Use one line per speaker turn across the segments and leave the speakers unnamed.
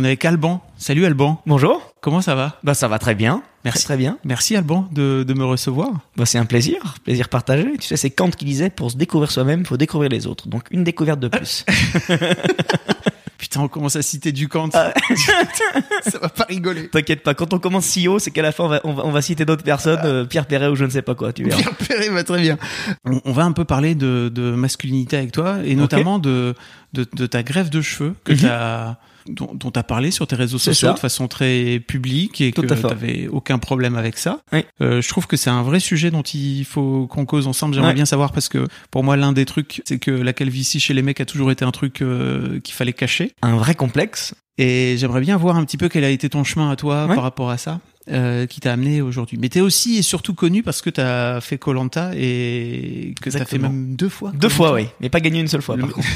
On est avec Alban. Salut Alban.
Bonjour.
Comment ça va?
Bah ça va très bien.
Merci.
Très, bien.
Merci Alban de, de me recevoir.
Bah c'est un plaisir, plaisir partagé. Tu sais, c'est Kant qui disait pour se découvrir soi-même, faut découvrir les autres. Donc une découverte de plus.
Putain, on commence à citer du Kant.
Ah.
ça va pas rigoler.
T'inquiète pas, quand on commence CEO, c'est qu'à la fin on va, on va, on va citer d'autres personnes, euh, Pierre Perret ou je ne sais pas quoi, tu verras.
Pierre Perret va très bien. On, on va un peu parler de, de masculinité avec toi et notamment de, de, de ta greffe de cheveux que
Mhm.
t'as dont tu as parlé sur tes réseaux sociaux de façon très publique et
Tout
que tu n'avais aucun problème avec ça.
Oui.
Euh, je trouve que c'est un vrai sujet dont il faut qu'on cause ensemble. J'aimerais
Ouais.
bien savoir parce que pour moi, l'un des trucs, c'est que la calvitie chez les mecs a toujours été un truc euh, qu'il fallait cacher.
Un vrai complexe.
Et j'aimerais bien voir un petit peu quel a été ton chemin à toi
Ouais.
par rapport à ça, euh, qui t'a amené aujourd'hui. Mais t'es aussi et surtout connu parce que t'as fait Colanta et que t'as fait même deux fois.
Deux fois, oui, mais pas gagné une seule fois.
Le-
Par contre.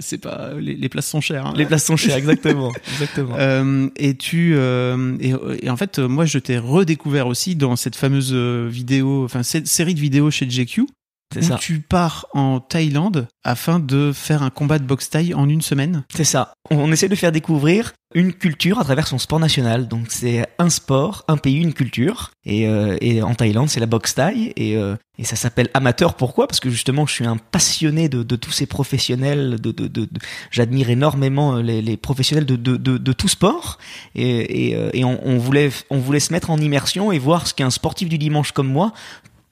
C'est pas les, les places sont chères. hein.
Les places sont chères, exactement, exactement.
Euh, et tu euh, et, et en fait moi je t'ai redécouvert aussi dans cette fameuse vidéo, enfin cette série de vidéos chez GQ
C'est
où
ça.
tu pars en Thaïlande afin de faire un combat de boxe thaï en une semaine.
C'est ça. On, on essaie de faire découvrir une culture à travers son sport national. Donc c'est un sport, un pays, une culture. Et, euh, et en Thaïlande, c'est la boxe thaï. Et, euh, et ça s'appelle amateur. Pourquoi? Parce que justement, je suis un passionné de, de tous ces professionnels. De, de, J'admire énormément les, les professionnels de, de, tout sport. Et, euh, et on, on, voulait, on voulait se mettre en immersion et voir ce qu'un sportif du dimanche comme moi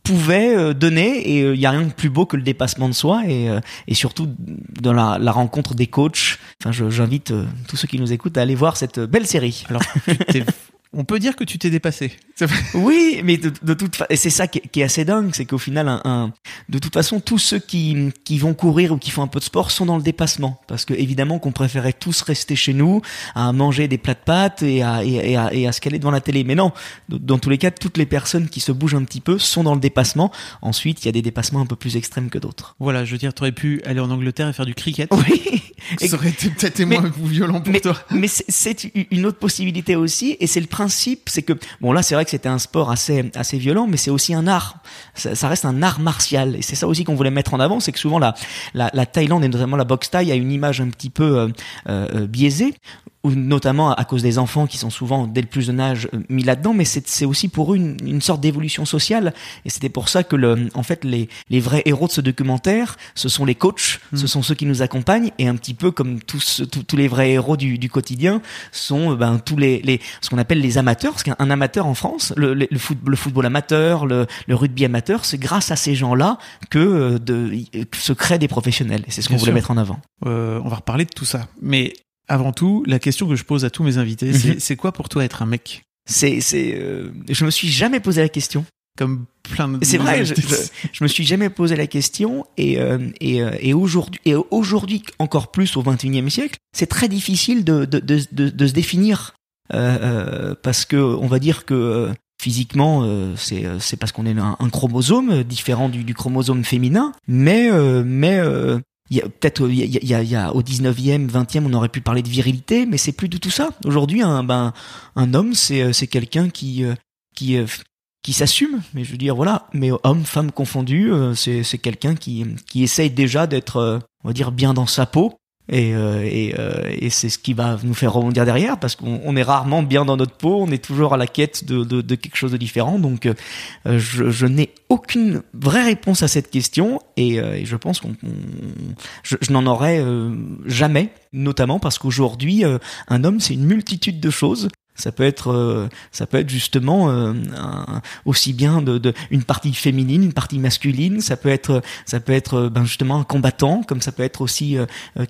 pouvait euh, donner et il y a rien de plus beau que le dépassement de soi et, euh, et surtout dans la, la rencontre des coachs. Enfin, j'invite euh, tous ceux qui nous écoutent à aller voir cette euh, belle série.
Alors on peut dire que tu t'es dépassé.
Oui, mais de, de toute façon, et c'est ça qui est, qui est assez dingue, c'est qu'au final, un, un- de toute façon, tous ceux qui, qui vont courir ou qui font un peu de sport sont dans le dépassement, parce que évidemment qu'on préférait tous rester chez nous, à manger des plats de pâtes et à, et, et à, et à se caler devant la télé. Mais non, dans- tous les cas, toutes les personnes qui se bougent un petit peu sont dans le dépassement. Ensuite, il y a des dépassements un peu plus extrêmes que d'autres.
Voilà, je veux dire, t'aurais pu aller en Angleterre et faire du cricket.
Oui.
Ça aurait été peut-être
Mais-
moins violent pour
mais,
toi.
mais c'est- c'est une autre possibilité aussi, et c'est le principe, c'est que bon là c'est vrai que c'était un sport assez assez violent, mais c'est aussi un art. Ça, reste un art martial, et c'est ça aussi qu'on voulait mettre en avant, c'est que souvent la, la la Thaïlande et notamment la boxe thaï a une image un petit peu euh, euh, biaisée, ou notamment à cause des enfants qui sont souvent dès le plus jeune âge euh, mis là-dedans, mais c'est aussi pour eux une, une sorte d'évolution sociale, et c'était pour ça que le en fait les les vrais héros de ce documentaire, ce sont les coachs, ce sont ceux qui nous accompagnent, et un petit peu comme tous tous, tous les vrais héros du, du quotidien sont euh, ben tous les les ce qu'on appelle les amateurs, parce qu'un un amateur en France, le, le, le foot- le football amateur, le, le rugby amateur, c'est grâce à ces gens-là que euh, de que se créent des professionnels, et c'est ce qu'on voulait mettre en avant.
Euh, on va reparler de tout ça. Mais avant tout, la question que je pose à tous mes invités, c'est
Mhm.
c'est quoi pour toi être un mec?
C'est c'est euh, je me suis jamais posé la question.
Comme plein de.
C'est vrai, je, je, je me suis jamais posé la question et euh, et, euh, et aujourd'hui et aujourd'hui encore plus au 21e siècle, c'est très difficile de de, de, de, de se définir euh, euh, parce que on va dire que euh, physiquement euh, c'est c'est parce qu'on est un, un chromosome différent du, du chromosome féminin, mais euh, mais euh, peut-être il y a, au 19e, 20e, on aurait pu parler de virilité, mais c'est plus du tout ça. Aujourd'hui, un ben un homme, c'est euh, c'est quelqu'un qui euh, qui euh, qui s'assume, mais je veux dire voilà, mais homme, femme confondu, c'est c'est quelqu'un qui qui essaye déjà d'être, on va dire bien dans sa peau. Et, euh, et, euh, et c'est ce qui va nous faire rebondir derrière parce qu'on on est rarement bien dans notre peau, on est toujours à la quête de, de, de quelque chose de différent. Donc euh, je, je n'ai aucune vraie réponse à cette question et, euh, et je pense qu'on on- je, je n'en aurai euh, jamais, notamment parce qu'aujourd'hui euh, un homme c'est une multitude de choses. Ça peut être, euh, ça peut être justement euh, aussi bien de, de une partie féminine, une partie masculine. Ça peut être, ça peut être euh, ben justement un combattant, comme ça peut être aussi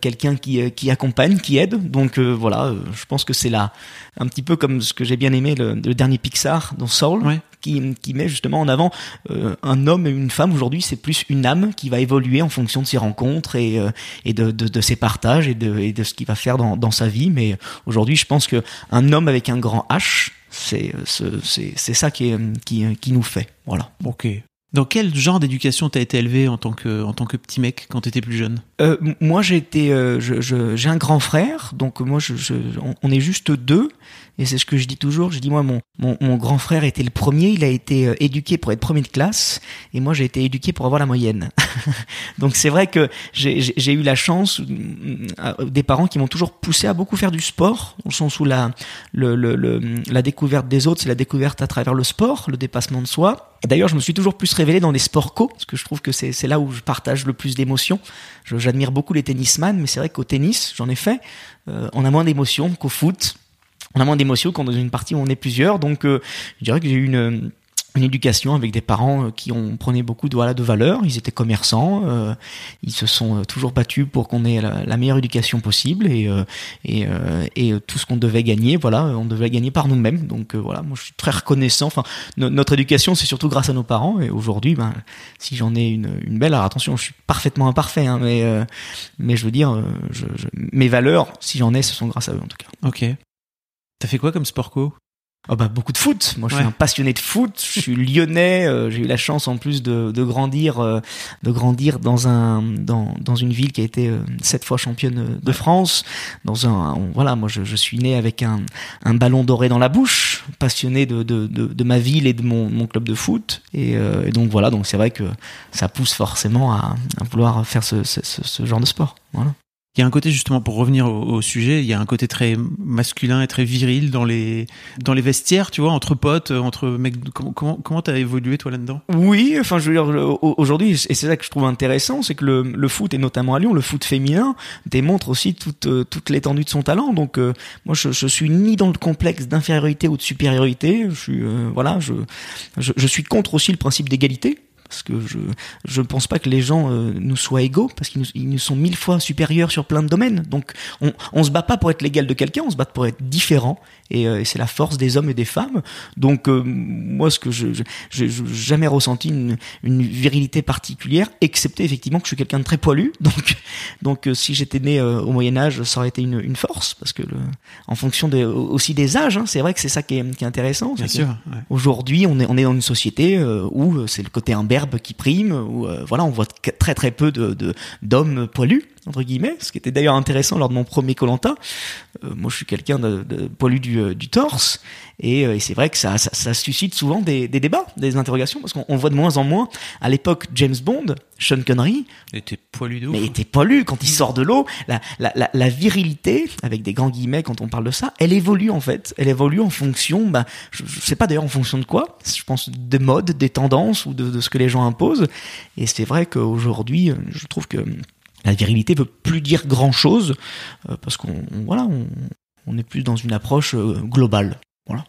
quelqu'un qui qui accompagne, qui aide. Donc voilà, je pense que c'est là un petit peu comme ce que j'ai bien aimé le, le dernier Pixar dans Soul,
Ouais.
Qui, qui met justement en avant euh, un homme et une femme. Aujourd'hui, c'est plus une âme qui va évoluer en fonction de ses rencontres et, euh, et de, de, de, ses partages et de, et de ce qu'il va faire dans, dans sa vie. Mais aujourd'hui, je pense que un homme avec un grand H, c'est c'est ça qui, qui, qui nous fait. Voilà.
Ok. Dans quel genre d'éducation t'as été élevé en tant que en tant que petit mec quand t'étais plus jeune?
Euh, Moi, euh, j'ai un grand frère, donc moi, on est juste deux. Et c'est ce que je dis toujours. Je dis moi, mon, grand frère était le premier. Il a été euh, éduqué pour être premier de classe, et moi j'ai été éduqué pour avoir la moyenne. Donc c'est vrai que j'ai eu la chance des parents qui m'ont toujours poussé à beaucoup faire du sport, au sens où la découverte des autres, c'est la découverte à travers le sport, le dépassement de soi. D'ailleurs, je me suis toujours plus révélé dans des sports co, parce que je trouve que c'est là où je partage le plus d'émotions. J'admire beaucoup les tennisman, mais c'est vrai qu'au tennis, j'en ai fait, euh, on a moins d'émotions qu'au foot on a moins d'émotions quand dans une partie où on est plusieurs. Donc, euh, je dirais que j'ai eu une, une éducation avec des parents euh, qui ont prené beaucoup de voilà de valeurs. Ils étaient commerçants, euh, ils se sont toujours battus pour qu'on ait la, meilleure éducation possible et tout ce qu'on devait gagner, voilà, on devait gagner par nous-mêmes. Donc voilà, moi je suis très reconnaissant. Enfin, notre éducation c'est surtout grâce à nos parents et aujourd'hui, ben si j'en ai une, belle, alors attention, je suis parfaitement imparfait, hein, mais mais je veux dire, mes valeurs, si j'en ai, ce sont grâce à eux en tout cas.
Ok. T'as fait quoi comme sport co?
Oh bah beaucoup de foot. Moi je suis un passionné de foot. Je suis lyonnais. Euh, j'ai eu la chance en plus de, de grandir, euh, de grandir dans un dans, dans une ville qui a été euh, sept fois championne de France. Dans un voilà, moi je, je, suis né avec un, un ballon doré dans la bouche, passionné de, de, de, de ma ville et de mon, mon club de foot. Et, et donc voilà, donc c'est vrai que ça pousse forcément à, à vouloir faire ce, ce, ce genre de sport. Voilà.
Il y a un côté justement pour revenir au, sujet, il y a un côté très masculin et très viril dans les dans les vestiaires, tu vois, entre potes, entre mecs. Comment comment t'as évolué toi là-dedans?
Oui, enfin je veux dire aujourd'hui et c'est ça que je trouve intéressant, c'est que le, le foot et notamment à Lyon, le foot féminin démontre aussi toute toute l'étendue de son talent. Donc euh, moi je, je suis ni dans le complexe d'infériorité ou de supériorité. Je suis euh, voilà, je je suis contre aussi le principe d'égalité parce que je je pense pas que les gens euh, nous soient égaux parce qu'ils nous, sont mille fois supérieurs sur plein de domaines. Donc on on se bat pas pour être l'égal de quelqu'un, on se bat pour être différent et, euh, et c'est la force des hommes et des femmes. Donc euh, moi ce que je j'ai jamais ressenti une, une virilité particulière excepté effectivement que je suis quelqu'un de très poilu. Donc donc euh, si j'étais né euh, au Moyen Âge, ça aurait été une, une force parce que le, en fonction des aussi des âges, hein, c'est vrai que c'est ça qui est, qui est intéressant.
Bien sûr. Ouais.
Aujourd'hui, on est on est dans une société où c'est le côté imberbe qui prime, où euh, voilà, on voit très très peu de d'hommes poilus entre guillemets, ce qui était d'ailleurs intéressant lors de mon premier Colanta. Euh, moi, je suis quelqu'un de, de, poilu du, euh, du torse, et, euh, et c'est vrai que ça, ça, ça, suscite souvent des, des, débats, des interrogations, parce qu'on voit de moins en moins. À l'époque, James Bond, Sean Connery,
était poilu de
Mais était poilu quand il sort de l'eau. La, la, la, la, virilité, avec des grands guillemets quand on parle de ça, elle évolue en fait. Elle évolue en fonction, bah, je, je sais pas d'ailleurs en fonction de quoi. Je pense des modes, des tendances ou de, de ce que les gens imposent. Et c'est vrai qu'aujourd'hui, je trouve que la virilité veut plus dire grand chose euh, parce qu'on voilà on, on, est plus dans une approche euh, globale voilà.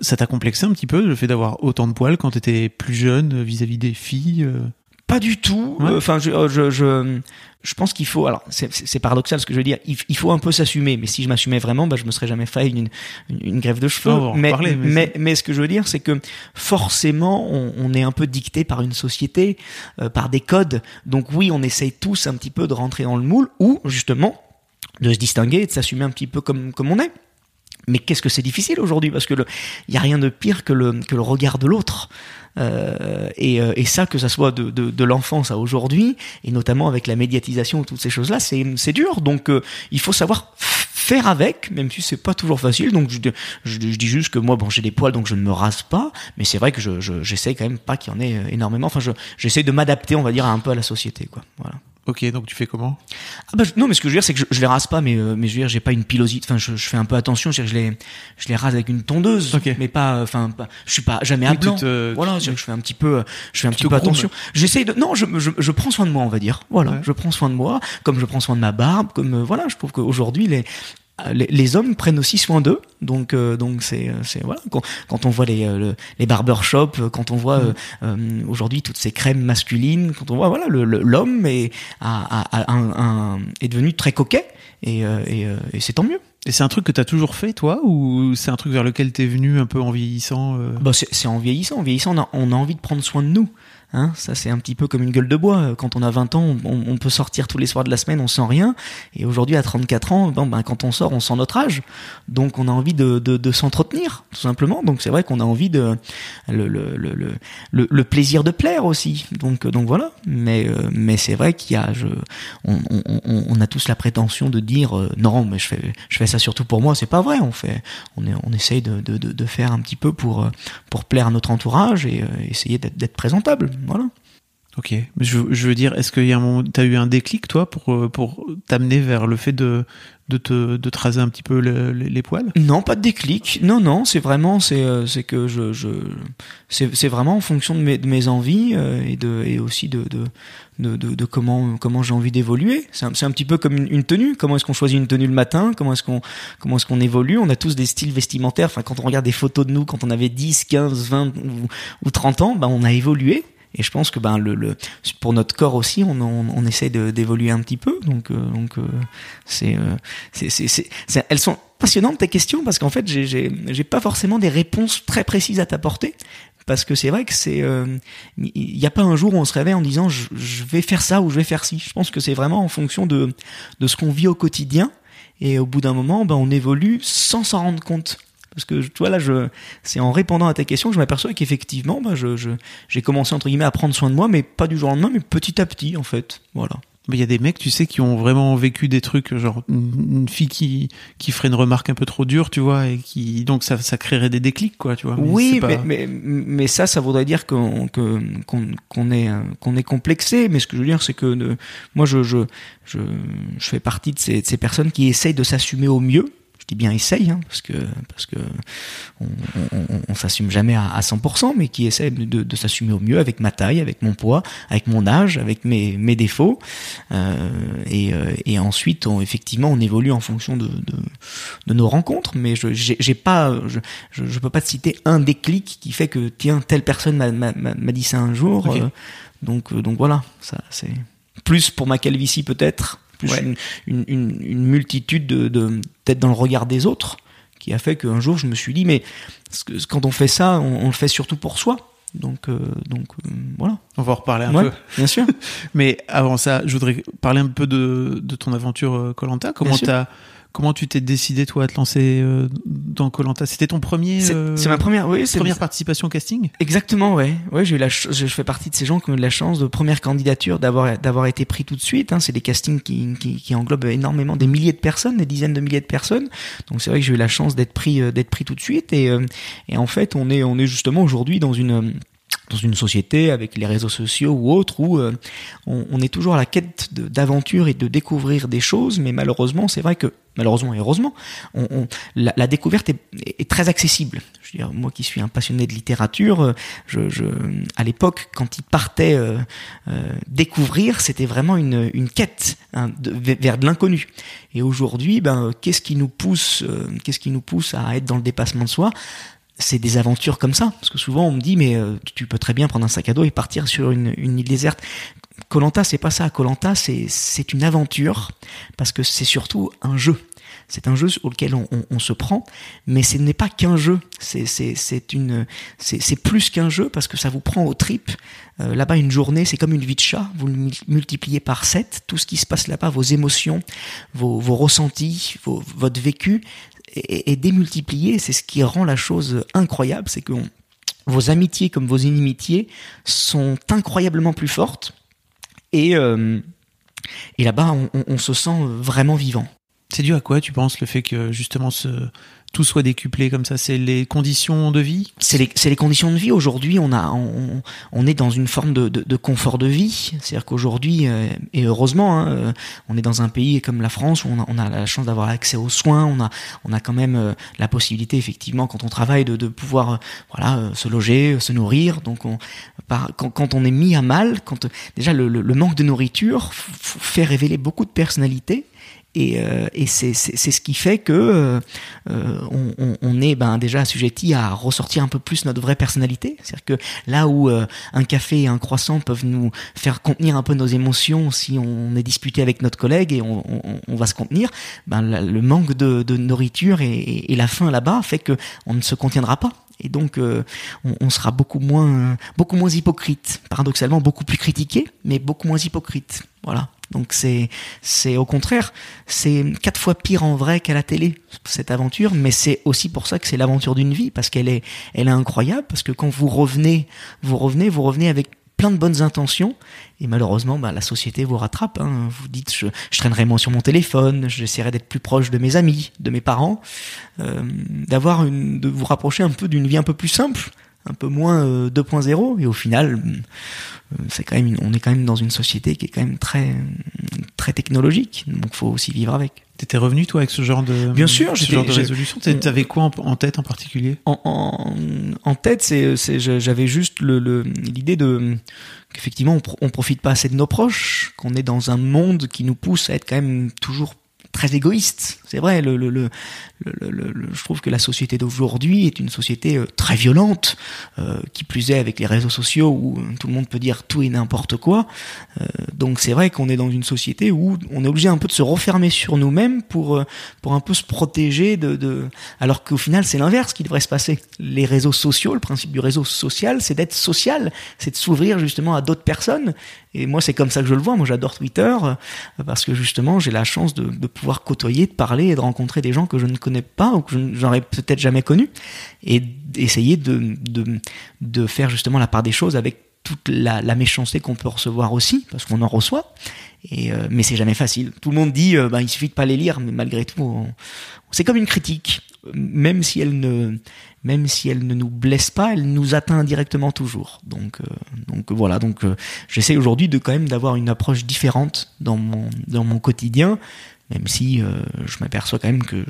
Ça t'a complexé un petit peu le fait d'avoir autant de poils quand t'étais plus jeune vis-à-vis -vis des filles euh?
Pas du tout enfin ouais. je, je, je je pense qu'il faut, alors c'est paradoxal ce que je veux dire, il, il faut un peu s'assumer, mais si je m'assumais vraiment, bah, je me serais jamais fait une, une, une grève de cheveux.
Oh,
mais,
parler, mais,
mais, mais, ce que je veux dire, c'est que forcément, on, on, est un peu dicté par une société, euh, par des codes. Donc oui, on essaye tous un petit peu de rentrer dans le moule, ou justement de se distinguer et de s'assumer un petit peu comme, comme on est. Mais qu'est-ce que c'est difficile aujourd'hui? Parce que il y a rien de pire que le que le regard de l'autre. Euh, et, et, ça, que ça soit de, de, de l'enfance à aujourd'hui, et notamment avec la médiatisation, toutes ces choses-là, c'est dur. Donc euh, il faut savoir faire avec, même si c'est pas toujours facile. Donc je, je, je, dis juste que moi, bon, j'ai des poils, donc je ne me rase pas, mais c'est vrai que je j'essaie quand même pas qu'il y en ait énormément. Enfin, j'essaie de m'adapter, on va dire, un peu à la société, quoi. Voilà.
Ok, donc tu fais comment?
Ah bah, Non, mais ce que je veux dire, c'est que je, je les rase pas, mais, euh, mais je veux dire, j'ai pas une pilosité. Enfin, je, je, fais un peu attention. Je, je les, je les rase avec une tondeuse,
okay.
mais pas. Enfin, je suis pas jamais à blanc.
Te,
voilà, je fais un petit peu, je fais un petit peu attention. J'essaye de. Non, je, je, je, prends soin de moi, on va dire. Voilà, ouais. je prends soin de moi, comme je prends soin de ma barbe, comme euh, voilà. Je trouve qu'aujourd'hui, les les, les hommes prennent aussi soin d'eux, donc euh, donc c'est c'est voilà. Quand, quand on voit les euh, les barbershops, quand on voit euh, aujourd'hui toutes ces crèmes masculines, quand on voit voilà le- le- l'homme est a, a- a un, un- est devenu très coquet et euh, et, euh, et c'est tant mieux.
Et c'est un truc que t'as toujours fait, toi, ou c'est un truc vers lequel t'es venu un peu en vieillissant euh?
Bah c'est c'est en vieillissant, en vieillissant on a, on a envie de prendre soin de nous. Hein, ça c'est un petit peu comme une gueule de bois. Quand on a 20 ans, on, peut sortir tous les soirs de la semaine, on sent rien. Et aujourd'hui à 34 ans, bon, ben, quand on sort, on sent notre âge. Donc on a envie de, de, de s'entretenir, tout simplement. Donc c'est vrai qu'on a envie de le, le, le, le, plaisir de plaire aussi. Donc donc voilà. Mais euh, mais c'est vrai qu'il y a, je, on, on, on, a tous la prétention de dire euh, non, mais je fais je fais ça surtout pour moi. C'est pas vrai. On fait on est on essaye de, de, de, faire un petit peu pour euh, pour plaire à notre entourage et euh, essayer d'être présentable. Voilà.
Ok. Je, je veux dire, est-ce qu'il y a un moment, t'as eu un déclic, toi, pour, euh, pour t'amener vers le fait de, de te, de te raser un petit peu le- les, poils?
Non, pas de déclic. Non, non, c'est vraiment, c'est, euh, que je, je, c'est, vraiment en fonction de mes, de mes envies euh, et de, et aussi de, de, de, comment, comment j'ai envie d'évoluer. C'est un, un petit peu comme une, tenue. Comment est-ce qu'on choisit une tenue le matin? Comment est-ce qu'on, est-ce évolue? On a tous des styles vestimentaires. Enfin, quand on regarde des photos de nous, quand on avait 10, 15, 20 ou, ou 30 ans, ben, on a évolué. Et je pense que ben le, le pour notre corps aussi, on, on, on essaie d'évoluer un petit peu. Donc euh, donc euh, c'est, euh, elles sont passionnantes tes questions parce qu'en fait j'ai, j'ai, j'ai pas forcément des réponses très précises à t'apporter. Parce que c'est vrai que c'est, euh, il n'y a pas un jour où on se réveille en disant je, je vais faire ça ou je vais faire ci. Je pense que c'est vraiment en fonction de de ce qu'on vit au quotidien. Et au bout d'un moment, ben on évolue sans s'en rendre compte. Parce que tu vois là, je, c'est en répondant à ta question que je m'aperçois qu'effectivement, ben je, je, j'ai commencé entre guillemets à prendre soin de moi, mais pas du jour au lendemain, mais petit à petit en fait. Voilà.
Mais il y a des mecs, tu sais, qui ont vraiment vécu des trucs, genre une, fille qui, qui ferait une remarque un peu trop dure, tu vois, et qui donc ça, ça créerait des déclics, quoi, tu vois. Mais
oui,
pas-
mais, mais, mais ça, ça voudrait dire qu'on que, qu'on qu'on est qu'on est complexé. Mais ce que je veux dire, c'est que euh, moi, je, je je je fais partie de ces, de ces personnes qui essayent de s'assumer au mieux. Je dis bien essaye, hein, parce que parce que on, on, on- on s'assume jamais à, à 100%, mais qui essaie de, de, s'assumer au mieux avec ma taille, avec mon poids, avec mon âge, avec mes, mes défauts. Euh, et, euh, et ensuite, on, effectivement, on évolue en fonction de, de, de nos rencontres. Mais je j'ai pas, je, je, je peux pas te citer un déclic qui fait que tiens telle personne m'a- dit ça un jour. Euh, donc euh, donc voilà, ça c'est plus pour ma calvitie peut-être, plus
Ouais.
une, une, une, une multitude de, de peut-être dans le regard des autres qui a fait qu'un jour je me suis dit mais quand on fait ça, on, on le fait surtout pour soi. Donc euh, donc euh, voilà.
On va en reparler un
Ouais,
peu.
bien sûr.
Mais avant ça, je voudrais parler un peu de, de ton aventure Colanta. Comment
sûr.
t'as, comment tu t'es décidé toi à te lancer euh, dans Colanta? C'était ton premier,
C'est
euh,
ma première, oui, c'est
première participation au casting?
Exactement, ouais. Ouais, j'ai eu la je fais partie de ces gens qui ont eu de la chance de première candidature d'avoir d'avoir été pris tout de suite. Hein. C'est des castings qui, qui, qui englobent énormément des milliers de personnes, des dizaines de milliers de personnes. Donc c'est vrai que j'ai eu la chance d'être pris euh, d'être pris tout de suite. Et, euh, et en fait, on est on est justement aujourd'hui dans une euh, dans une société avec les réseaux sociaux ou autres où euh, on, on est toujours à la quête d'aventure et de découvrir des choses, mais malheureusement, c'est vrai que malheureusement et heureusement, on, on- la, la découverte est, est très accessible. Je veux dire, moi qui suis un passionné de littérature, je, je, à l'époque, quand il partait euh, euh, découvrir, c'était vraiment une, une quête hein, de- vers vers de l'inconnu. Et aujourd'hui, ben, qu'est-ce qui nous pousse, euh, qu'est-ce qui nous pousse à être dans le dépassement de soi? C'est des aventures comme ça. Parce que souvent on me dit mais euh, tu peux très bien prendre un sac à dos et partir sur une, île déserte. Colanta c'est pas ça. Colanta c'est c'est une aventure parce que c'est surtout un jeu. C'est un jeu auquel on, on, se prend, mais ce n'est pas qu'un jeu. C'est c'est une c'est plus qu'un jeu parce que ça vous prend aux tripes. Euh, là-bas une journée c'est comme une vie de chat. Vous le mul- multipliez par 7 Tout ce qui se passe là-bas, vos émotions, vos vos ressentis, vos, votre vécu est, est démultiplié. C'est ce qui rend la chose incroyable, c'est que vos amitiés comme vos inimitiés sont incroyablement plus fortes. Et, euh, et là-bas, on- on se sent vraiment vivant.
C'est dû à quoi, tu penses, le fait que justement ce, tout soit décuplé comme ça C'est les conditions de vie
C'est les, conditions de vie. Aujourd'hui, on, a, on, on est dans une forme de, de, de confort de vie. C'est-à-dire qu'aujourd'hui, euh, et heureusement, hein, euh, on est dans un pays comme la France où on a, on a la chance d'avoir accès aux soins. On a, on a quand même euh, la possibilité, effectivement, quand on travaille, de, de pouvoir voilà, se loger, se nourrir. Donc, on, par, quand, quand on est mis à mal, quand déjà le, le, le manque de nourriture fait révéler beaucoup de personnalités. Et, euh, et c'est ce qui fait que euh, on, on, on, est ben, déjà assujetti à ressortir un peu plus notre vraie personnalité. C'est-à-dire que là où un café et un croissant peuvent nous faire contenir un peu nos émotions si on est disputé avec notre collègue et on, on va se contenir, ben, le manque de, de nourriture et, et la faim là-bas fait que on ne se contiendra pas. Et donc euh, on, sera beaucoup moins beaucoup moins hypocrite. Paradoxalement beaucoup plus critiqué mais beaucoup moins hypocrite. Voilà donc c'est c'est au contraire c'est quatre fois pire en vrai qu'à la télé cette aventure mais c'est aussi pour ça que c'est l'aventure d'une vie parce qu'elle est elle est incroyable parce que quand vous revenez vous revenez vous revenez avec plein de bonnes intentions et malheureusement bah, la société vous rattrape hein. vous dites je, je traînerai moins sur mon téléphone j'essaierai d'être plus proche de mes amis de mes parents euh, d'avoir une de vous rapprocher un peu d'une vie un peu plus simple un peu moins 2.0 euh, et au final euh, c'est quand même on est quand même dans une société qui est quand même très très technologique donc faut aussi vivre avec.
T'étais revenu toi avec ce genre de
bien sûr
ce genre de résolution. T'avais quoi en, tête en particulier?
En, en, en tête c'est j'avais juste le l'idée de qu'effectivement on, on profite pas assez de nos proches qu'on est dans un monde qui nous pousse à être quand même toujours très égoïste. C'est vrai, le, le, le, je trouve que la société d'aujourd'hui est une société euh, très violente, euh, qui plus est avec les réseaux sociaux où euh, tout le monde peut dire tout et n'importe quoi. donc c'est vrai qu'on est dans une société où on est obligé un peu de se refermer sur nous-mêmes pour pour un peu se protéger de, de... alors qu'au final c'est l'inverse qui devrait se passer. Les réseaux sociaux, le principe du réseau social, c'est d'être social, c'est de s'ouvrir justement à d'autres personnes. Et moi c'est comme ça que je le vois. Moi j'adore Twitter parce que justement j'ai la chance de, de pouvoir côtoyer, de parler et de rencontrer des gens que je ne connais pas ou que j'aurais peut-être jamais connus et essayer de, de, de faire justement la part des choses avec toute la, méchanceté qu'on peut recevoir aussi, parce qu'on en reçoit. Et euh, mais c'est jamais facile. Tout le monde dit, euh, bah, il suffit de pas les lire, mais malgré tout, c'est comme une critique, même si elle ne, même si elle ne nous blesse pas, elle nous atteint directement toujours. Donc, euh, donc voilà. Donc, j'essaie aujourd'hui de quand même d'avoir une approche différente dans mon dans mon quotidien, même si euh, je m'aperçois quand même que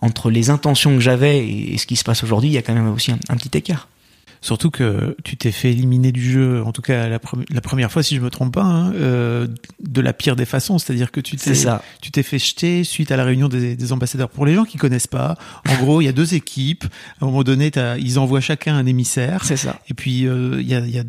entre les intentions que j'avais et, ce qui se passe aujourd'hui, il y a quand même aussi un petit écart.
Surtout que tu t'es fait éliminer du jeu, en tout cas la, la première fois, si je me trompe pas, hein, euh, de la pire des façons. C'est-à-dire que tu t'es, tu t'es fait jeter suite à la réunion des, des, ambassadeurs. Pour les gens qui connaissent pas, en gros, il y a deux équipes. À un moment donné, ils envoient chacun un émissaire.
C'est ça.
Et puis euh, il y, a, y a,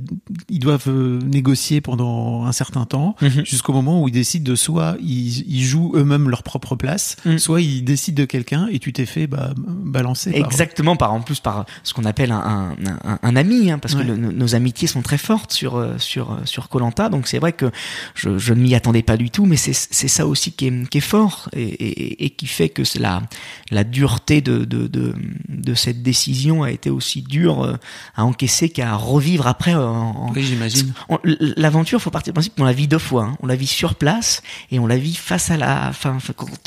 ils doivent euh, négocier pendant un certain temps, mhm. jusqu'au moment où ils décident de soit ils, ils jouent eux-mêmes leur propre place, mhm. soit ils décident de quelqu'un et tu t'es fait bah, balancer.
Exactement. Par, en plus par ce qu'on appelle un, un, un un ami, hein, parce que nos amitiés sont très fortes sur euh, sur euh, sur Colanta. Donc c'est vrai que je, je ne m'y attendais pas du tout, mais c'est c'est ça aussi qui est, qui est fort et, et, et, qui fait que la la dureté de, de de de cette décision a été aussi dure euh, à encaisser qu'à revivre après. En,
oui, j'imagine.
L'aventure, faut partir du principe qu'on la vit deux fois. Hein. On la vit sur place et on la vit face à la. Enfin,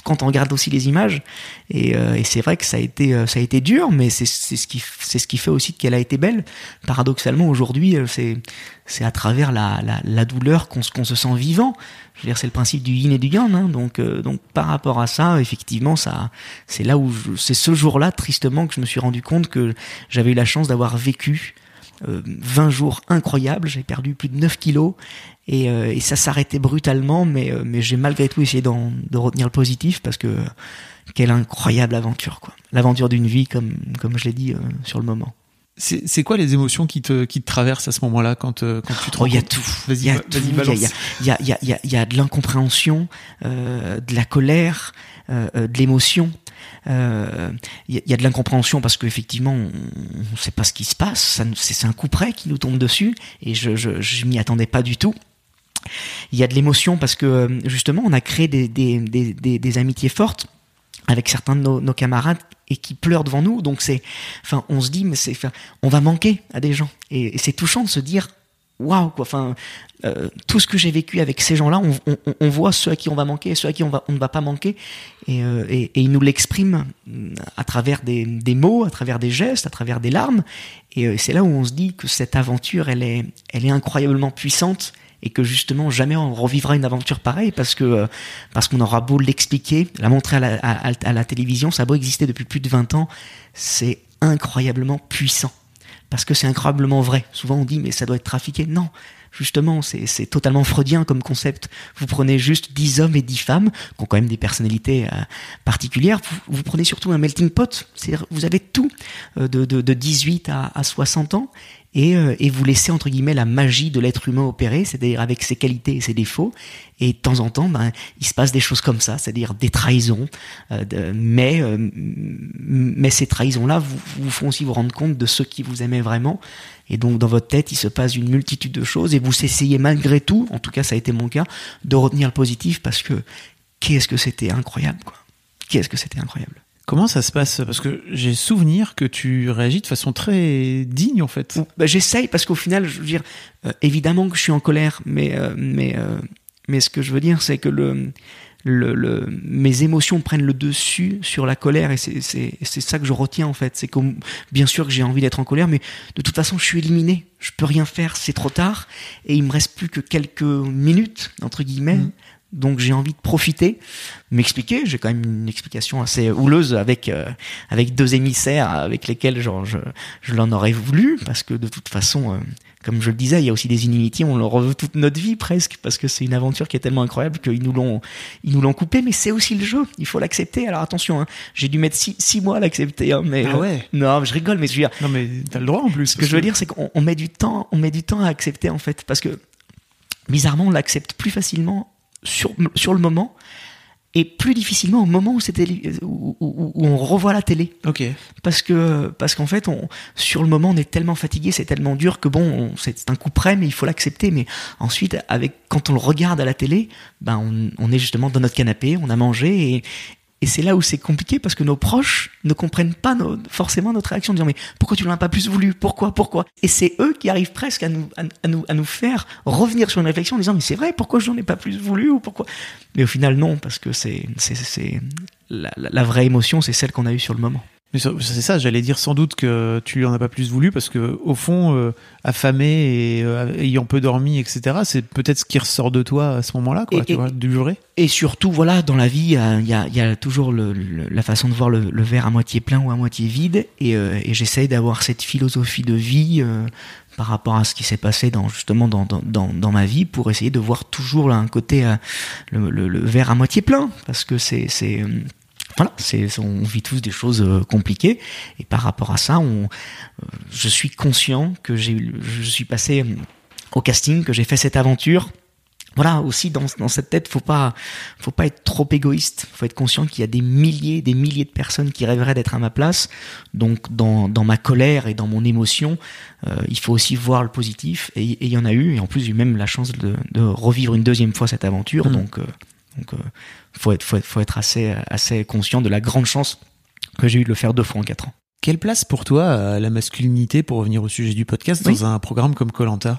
quand on regarde aussi les images. Et, et c'est vrai que ça a été ça a été dur, mais c'est c'est ce qui c'est ce qui fait aussi qu'elle a été belle paradoxalement aujourd'hui, euh, c'est à travers la, douleur qu'on se sent vivant. Je veux dire, c'est le principe du yin et du yang. Hein. donc euh, donc par rapport à ça, effectivement, c'est là où c'est ce jour-là tristement que je me suis rendu compte que j'avais eu la chance d'avoir vécu euh, 20 jours incroyables. J'ai perdu plus de 9 kilos et, euh, et ça s'arrêtait brutalement, mais j'ai malgré tout essayé de retenir le positif parce que quelle incroyable aventure quoi. L'aventure d'une vie comme je l'ai dit sur le moment.
C'est quoi les émotions qui te, qui te traversent à ce moment-là quand, euh, quand tu te
Oh, il y a tout. Il y a. Il y a, y, a, y, a, y a de l'incompréhension, euh, de la colère, euh, euh de l'émotion. Il euh, y, y, a de l'incompréhension parce qu'effectivement, on ne sait pas ce qui se passe. C'est un coup près qui nous tombe dessus et je, je, je m'y attendais pas du tout. Il y a de l'émotion parce que justement, on a créé des, des, des, des amitiés fortes avec certains de nos, nos, camarades et qui pleurent devant nous. Donc c'est, enfin, on se dit, mais c'est, on va manquer à des gens. Et, c'est touchant de se dire, waouh, quoi. Enfin, euh, tout ce que j'ai vécu avec ces gens-là, on, on, on, voit ceux à qui on va manquer, ceux à qui on, va, on ne va pas manquer, et, euh, et, et ils nous l'expriment à travers des, des, mots, à travers des gestes, à travers des larmes. Et euh, c'est là où on se dit que cette aventure, elle est, elle est incroyablement puissante et que justement jamais on revivra une aventure pareille parce que euh, parce qu'on aura beau l'expliquer, la montrer à la, télévision, ça a beau exister depuis plus de 20 ans, c'est incroyablement puissant parce que c'est incroyablement vrai. Souvent on dit mais ça doit être trafiqué. Non, justement, c'est totalement freudien comme concept. Vous prenez juste 10 hommes et 10 femmes, qui ont quand même des personnalités euh, particulières. Vous, prenez surtout un melting pot. C'est-à-dire, vous avez tout, euh, de, de, de 18 à, à 60 ans, et, euh, et, vous laissez entre guillemets la magie de l'être humain opérer, c'est-à-dire avec ses qualités et ses défauts. Et de temps en temps, ben, il se passe des choses comme ça, c'est-à-dire des trahisons. Euh, mais euh, mais ces trahisons-là vous, vous font aussi vous rendre compte de ceux qui vous aimaient vraiment. Et donc dans votre tête, il se passe une multitude de choses et vous essayez malgré tout, en tout cas ça a été mon cas, de retenir le positif parce que qu'est-ce que c'était incroyable quoi. Qu'est-ce que c'était incroyable.
Comment ça se passe? Parce que j'ai souvenir que tu réagis de façon très digne en fait.
Bah, J'essaye parce qu'au final, je veux dire, euh, évidemment que je suis en colère, mais euh, mais euh, mais ce que je veux dire, c'est que le, le, le, mes émotions prennent le dessus sur la colère et c'est ça que je retiens en fait. C'est que bien sûr que j'ai envie d'être en colère, mais de toute façon, je suis éliminé. Je peux rien faire, c'est trop tard et il me reste plus que quelques minutes entre guillemets. Mmh donc j'ai envie de profiter, m'expliquer. J'ai quand même une explication assez houleuse avec euh, avec deux émissaires avec lesquels genre, je, je l'en aurais voulu parce que de toute façon, euh, comme je le disais, il y a aussi des inimitiés, on le reveut toute notre vie presque parce que c'est une aventure qui est tellement incroyable qu'ils nous l'ont ils nous l'ont coupé, mais c'est aussi le jeu. Il faut l'accepter. Alors attention, hein, j'ai dû mettre six, mois à l'accepter, hein, mais
ah ouais.
non, je rigole, mais je veux dire.
Non mais t'as le droit en plus.
Ce que je veux dire, c'est qu'on met du temps, on met du temps à accepter en fait parce que bizarrement on l'accepte plus facilement sur, sur le moment et plus difficilement au moment où c'était où, où, on revoit la télé. Parce que parce qu'en fait on sur le moment on est tellement fatigué, c'est tellement dur que bon c'est un coup près mais il faut l'accepter. Mais ensuite avec quand on le regarde à la télé, ben on, on, est justement dans notre canapé, on a mangé et et c'est là où c'est compliqué parce que nos proches ne comprennent pas forcément notre réaction, en disant mais pourquoi tu l'as pas plus voulu? Pourquoi? Pourquoi? Et c'est eux qui arrivent presque à nous, à, nous, à nous faire revenir sur une réflexion en disant mais c'est vrai, pourquoi je n'en ai pas plus voulu ou pourquoi? Mais au final non, parce que c'est, c'est, la, la vraie émotion, c'est celle qu'on a eue sur le moment.
C'est ça, j'allais dire sans doute que tu lui en as pas plus voulu parce que au fond, euh, affamé et euh, ayant peu dormi, etc. C'est peut-être ce qui ressort de toi à ce moment-là, quoi, tu vois, du juré.
Et surtout, voilà, dans la vie, il y a, y a, toujours le, la façon de voir le, verre à moitié plein ou à moitié vide, et, euh, et j'essaye d'avoir cette philosophie de vie par rapport à ce qui s'est passé dans justement dans, dans, dans, ma vie pour essayer de voir toujours là, un côté le, le, verre à moitié plein parce que c'est c'est voilà, c'est, on vit tous des choses euh, compliquées et par rapport à ça, on, euh, je suis conscient que j'ai, je suis passé euh, au casting, que j'ai fait cette aventure. Voilà, aussi dans, dans cette tête, faut pas, faut pas être trop égoïste. Faut être conscient qu'il y a des milliers, des milliers de personnes qui rêveraient d'être à ma place. Donc, dans, dans ma colère et dans mon émotion, il faut aussi voir le positif. Et il y en a eu. Et en plus, j'ai eu même la chance de, de revivre une deuxième fois cette aventure. Mmh. Donc, donc, euh, faut être, faut être, faut être assez, assez conscient de la grande chance que j'ai eu de le faire deux fois en quatre ans.
Quelle place pour toi a la masculinité, pour revenir au sujet du podcast, dans un programme comme Colanta?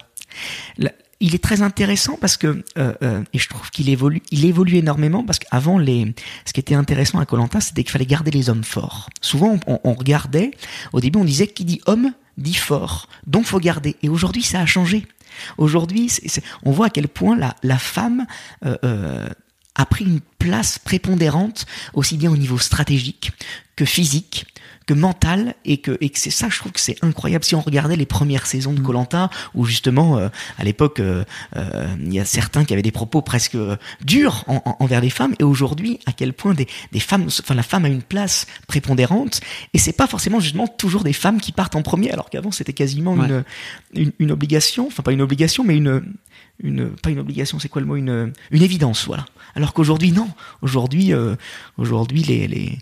Il est très intéressant parce que euh, euh, et je trouve qu'il évolue il évolue énormément parce qu'avant les ce qui était intéressant à Colanta c'était qu'il fallait garder les hommes forts. Souvent on, on, regardait au début on disait qui dit homme dit fort. Donc faut garder. Et aujourd'hui ça a changé. Aujourd'hui on voit à quel point la, la femme euh, euh a pris une place prépondérante aussi bien au niveau stratégique que physique que mental et que, et que c'est ça je trouve que c'est incroyable. Si on regardait les premières saisons de Colanta où justement euh, à l'époque euh, euh, il y a certains qui avaient des propos presque durs envers les femmes et aujourd'hui à quel point des, des femmes enfin la femme a une place prépondérante et c'est pas forcément justement toujours des femmes qui partent en premier alors qu'avant c'était quasiment une, une, une obligation enfin pas une obligation mais une une pas une obligation, c'est quoi le mot une une évidence, voilà. Alors qu'aujourd'hui non, aujourd'hui euh, aujourd'hui les les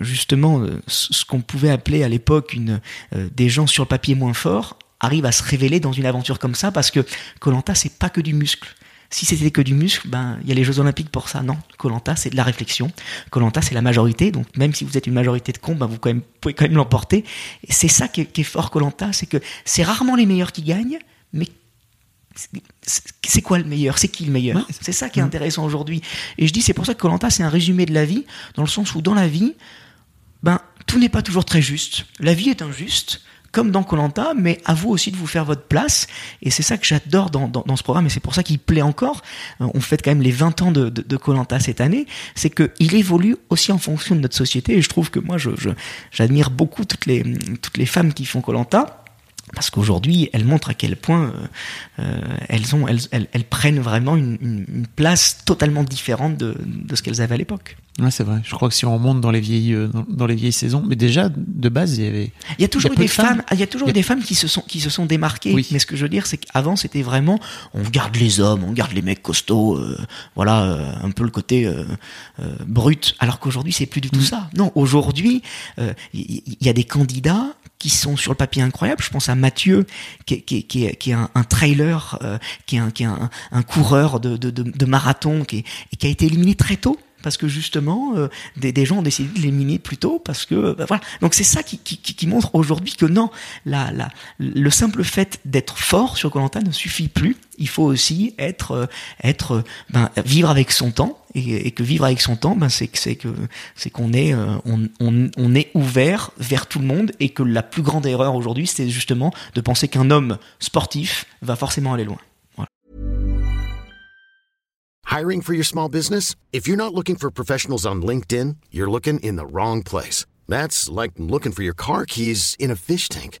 justement euh, ce qu'on pouvait appeler à l'époque une euh, des gens sur le papier moins forts arrivent à se révéler dans une aventure comme ça parce que Colanta c'est pas que du muscle. Si c'était que du muscle, ben il y a les Jeux Olympiques pour ça. Non, Colanta c'est de la réflexion. Colanta c'est la majorité. Donc même si vous êtes une majorité de cons, ben, vous pouvez quand même l'emporter. C'est ça qui est, qui est fort Colanta, c'est que c'est rarement les meilleurs qui gagnent, mais c'est quoi le meilleur? C'est qui le meilleur? C'est ça qui est intéressant aujourd'hui. Et je dis, c'est pour ça que Colanta, c'est un résumé de la vie, dans le sens où dans la vie, ben, tout n'est pas toujours très juste. La vie est injuste, comme dans Colanta, mais à vous aussi de vous faire votre place. Et c'est ça que j'adore dans, dans, ce programme, et c'est pour ça qu'il plaît encore. Euh, on fête quand même les 20 ans de Colanta de, cette année. C'est qu'il évolue aussi en fonction de notre société. Et je trouve que moi, j'admire je, beaucoup toutes les, toutes les femmes qui font Colanta parce qu'aujourd'hui, elles montrent à quel point euh, euh, elles, ont, elles, elles, prennent vraiment une, une, place totalement différente de, de ce qu'elles avaient à l'époque.
Ouais, c'est vrai. Je crois que si on remonte dans les vieilles, euh, dans, les vieilles saisons, mais déjà de base, il y avait.
Il y a toujours eu des femmes. Il y a toujours des femmes qui se sont qui se sont démarquées. Oui. Mais ce que je veux dire, c'est qu'avant, c'était vraiment, on garde les hommes, on garde les mecs costauds, voilà, un peu le côté brut. Alors qu'aujourd'hui, c'est plus du tout mm. ça. Non, aujourd'hui, il y, a des candidats qui sont sur le papier incroyables. Je pense à Mathieu, qui, qui, qui, est, qui est un, un trailer, euh, qui est un, qui est un, un coureur de, de, de, de marathon, qui, et qui a été éliminé très tôt parce que justement euh, des, des, gens ont décidé de l'éliminer plus tôt parce que bah, voilà. Donc c'est ça qui, qui, qui montre aujourd'hui que non la, la, le simple fait d'être fort sur Colanta ne suffit plus. Il faut aussi être euh, être ben, vivre avec son temps et, et, que vivre avec son temps ben c'est c'est que c'est qu'on est euh, on, on, on est ouvert vers tout le monde et que la plus grande erreur aujourd'hui c'est justement de penser qu'un homme sportif va forcément aller loin
Hiring for your small business? If you're not looking for professionals on LinkedIn, you're looking in the wrong place. That's like looking for your car keys in a fish tank.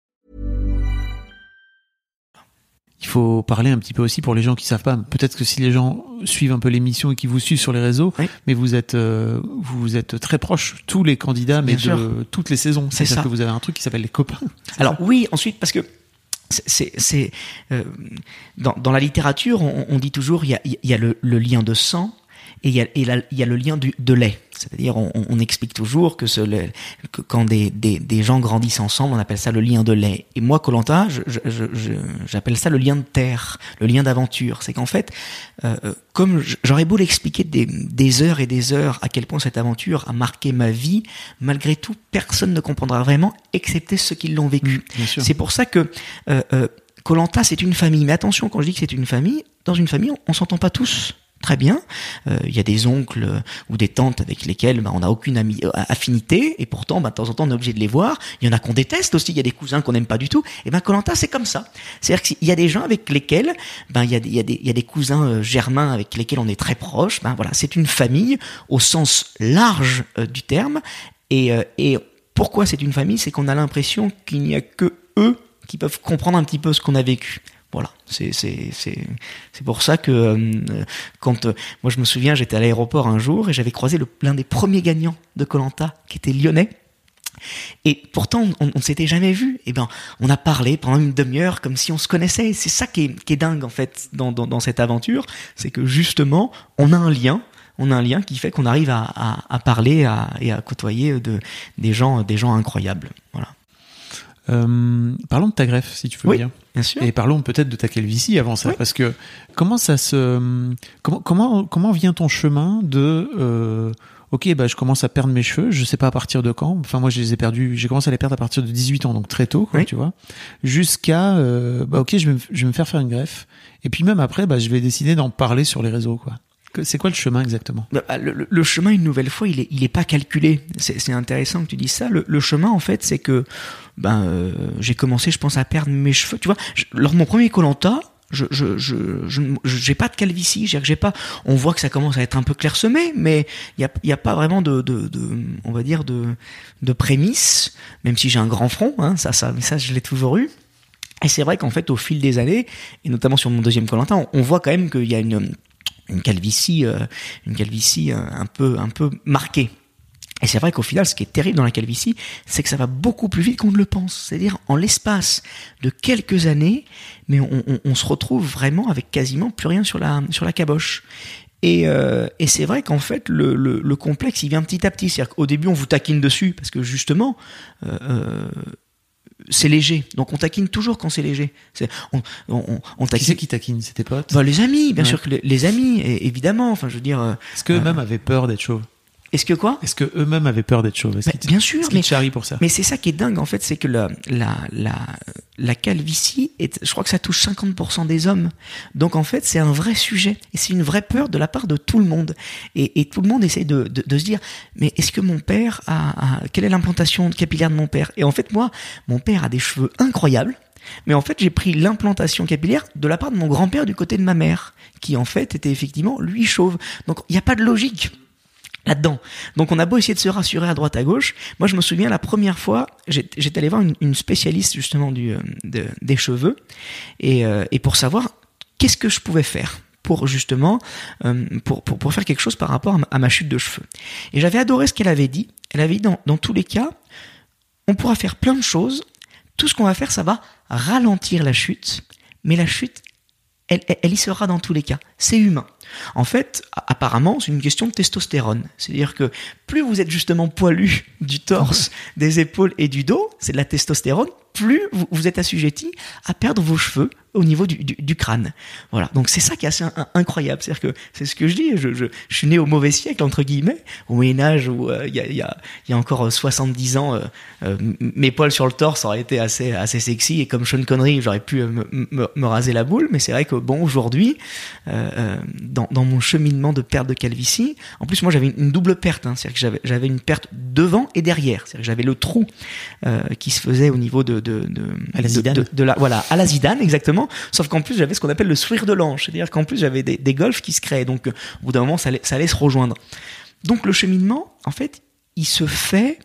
Il faut parler un petit peu aussi pour les gens qui savent pas. Peut-être que si les gens suivent un peu l'émission et qui vous suivent sur les réseaux, mais vous êtes euh, vous êtes très proches tous les candidats, mais de toutes les saisons. C'est ça. que vous avez un truc qui s'appelle les copains.
Alors oui, ensuite parce que c'est euh, dans, dans la littérature, on, on dit toujours il y a, il y a le, le lien de sang et il y a, il y a le lien du, de lait. C'est-à-dire, on, on, explique toujours que, ce, le, que quand des, des, des, gens grandissent ensemble, on appelle ça le lien de lait. Et moi, Colanta, j'appelle ça le lien de terre, le lien d'aventure. C'est qu'en fait, euh, euh comme j'aurais beau l'expliquer des, des, heures et des heures à quel point cette aventure a marqué ma vie, malgré tout, personne ne comprendra vraiment, excepté ceux qui l'ont vécu. Mmh, c'est pour ça que euh, euh, Colanta, c'est une famille. Mais attention, quand je dis que c'est une famille, dans une famille, on, on s'entend pas tous très bien. Euh, il y a des oncles euh, ou des tantes avec lesquels bah, on n'a aucune euh, affinité et pourtant bah, de temps en temps on est obligé de les voir. Il y en a qu'on déteste aussi, il y a des cousins qu'on n'aime pas du tout. Et ben Colanta c'est comme ça. C'est-à-dire qu'il y a des gens avec lesquels ben il y y a, des, cousins germains avec lesquels on est très proche. Ben voilà, c'est une famille au sens large du terme. Et, et pourquoi c'est une famille? C'est qu'on a l'impression qu'il n'y a que eux qui peuvent comprendre un petit peu ce qu'on a vécu. Voilà, c'est pour ça que euh, quand euh, moi je me souviens, j'étais à l'aéroport un jour et j'avais croisé l'un des premiers gagnants de Colanta qui était lyonnais. Et pourtant, on ne s'était jamais vu. Et eh ben, on a parlé pendant une demi-heure comme si on se connaissait. C'est ça qui est, qui est dingue en fait dans, dans, dans cette aventure, c'est que justement, on a un lien on a un lien qui fait qu'on arrive à, à, à parler à, et à côtoyer de, des gens, des gens incroyables. Voilà.
Euh, parlons de ta greffe, si tu veux
oui,
bien.
Bien sûr.
Et parlons peut-être de ta calvitie avant ça, parce que comment ça se, comment comment comment vient ton chemin de, euh, ok, bah je commence à perdre mes cheveux, je sais pas à partir de quand. Enfin moi je les ai perdus, j'ai commencé à les perdre à partir de 18 ans, donc très tôt, quoi, tu vois, jusqu'à, euh, bah ok, je vais, me, je vais me faire faire une greffe. Et puis même après, bah je vais décider d'en parler sur les réseaux, quoi. C'est quoi le chemin exactement?
Bah, bah, le, chemin, une nouvelle fois, il est, il est pas calculé. C'est intéressant que tu dises ça. Le, le chemin, en fait, c'est que ben euh, j'ai commencé, je pense, à perdre mes cheveux. Tu vois, lors de mon premier Colanta, je je je j'ai pas de calvitie, j'ai pas. On voit que ça commence à être un peu clairsemé, mais il y a y a pas vraiment de, de, de on va dire de de prémices. Même si j'ai un grand front, hein, ça ça ça je l'ai toujours eu. Et c'est vrai qu'en fait au fil des années, et notamment sur mon deuxième Colanta, on, on, voit quand même qu'il y a une une calvitie, euh, une calvitie euh, un peu, un peu marquée. Et c'est vrai qu'au final, ce qui est terrible dans la calvitie, c'est que ça va beaucoup plus vite qu'on ne le pense. C'est-à-dire, en l'espace de quelques années, mais on, se retrouve vraiment avec quasiment plus rien sur la, sur la caboche. Et, euh, et c'est vrai qu'en fait, le, le, le, complexe, il vient petit à petit. C'est-à-dire qu'au début, on vous taquine dessus, parce que justement, c'est léger. Donc on taquine toujours quand c'est léger. On,
on, on taquine. Qui c'est qui taquine C'était potes?
Bah, Les amis, bien sûr que les, amis, évidemment. Enfin, je veux dire.
Est-ce que euh, même avaient peur d'être chauve
Est-ce que quoi?
Est-ce que eux-mêmes avaient peur d'être chauves?
Bien sûr, mais
pour ça?
Mais c'est ça qui est dingue en fait, c'est que la la la la calvitie, est, je crois que ça touche 50% des hommes. Donc en fait, c'est un vrai sujet et c'est une vraie peur de la part de tout le monde. Et, et tout le monde essaie de, de, de se dire, mais est-ce que mon père a, a quelle est l'implantation capillaire de mon père? Et en fait, moi, mon père a des cheveux incroyables. Mais en fait, j'ai pris l'implantation capillaire de la part de mon grand-père du côté de ma mère, qui en fait était effectivement lui chauve. Donc il n'y a pas de logique là-dedans. Donc on a beau essayer de se rassurer à droite à gauche. Moi je me souviens la première fois, j'étais allé voir une, spécialiste justement du, euh, des cheveux et, euh, et pour savoir qu'est-ce que je pouvais faire pour justement euh, pour, pour, faire quelque chose par rapport à ma, chute de cheveux. Et j'avais adoré ce qu'elle avait dit. Elle avait dit dans, dans tous les cas, on pourra faire plein de choses. Tout ce qu'on va faire, ça va ralentir la chute, mais la chute, elle, elle y sera dans tous les cas. C'est humain. En fait, apparemment, c'est une question de testostérone. C'est-à-dire que plus vous êtes justement poilu du torse, des épaules et du dos, c'est de la testostérone, plus vous, êtes assujetti à perdre vos cheveux au niveau du, crâne. Voilà. Donc c'est ça qui est assez incroyable. C'est-à-dire que c'est ce que je dis. Je, suis né au mauvais siècle entre guillemets, au Moyen Âge où euh, il y, a, encore 70 ans, euh, euh, mes poils sur le torse auraient été assez assez sexy et comme Sean Connery, j'aurais pu me, raser la boule. Mais c'est vrai que bon aujourd'hui, dans, dans, mon cheminement de perte de calvitie, en plus moi j'avais une, double perte. Hein, c'est-à-dire que j'avais une perte devant et derrière. C'est-à-dire que j'avais le trou qui se faisait au niveau de de, de,
à la Zidane.
De, la, voilà, à la Zidane, exactement. Sauf qu'en plus, j'avais ce qu'on appelle le sourire de l'ange. C'est-à-dire qu'en plus, j'avais des, des golfs qui se créaient. Donc, au bout d'un moment, ça allait, ça allait se rejoindre. Donc, le cheminement, en fait, il se fait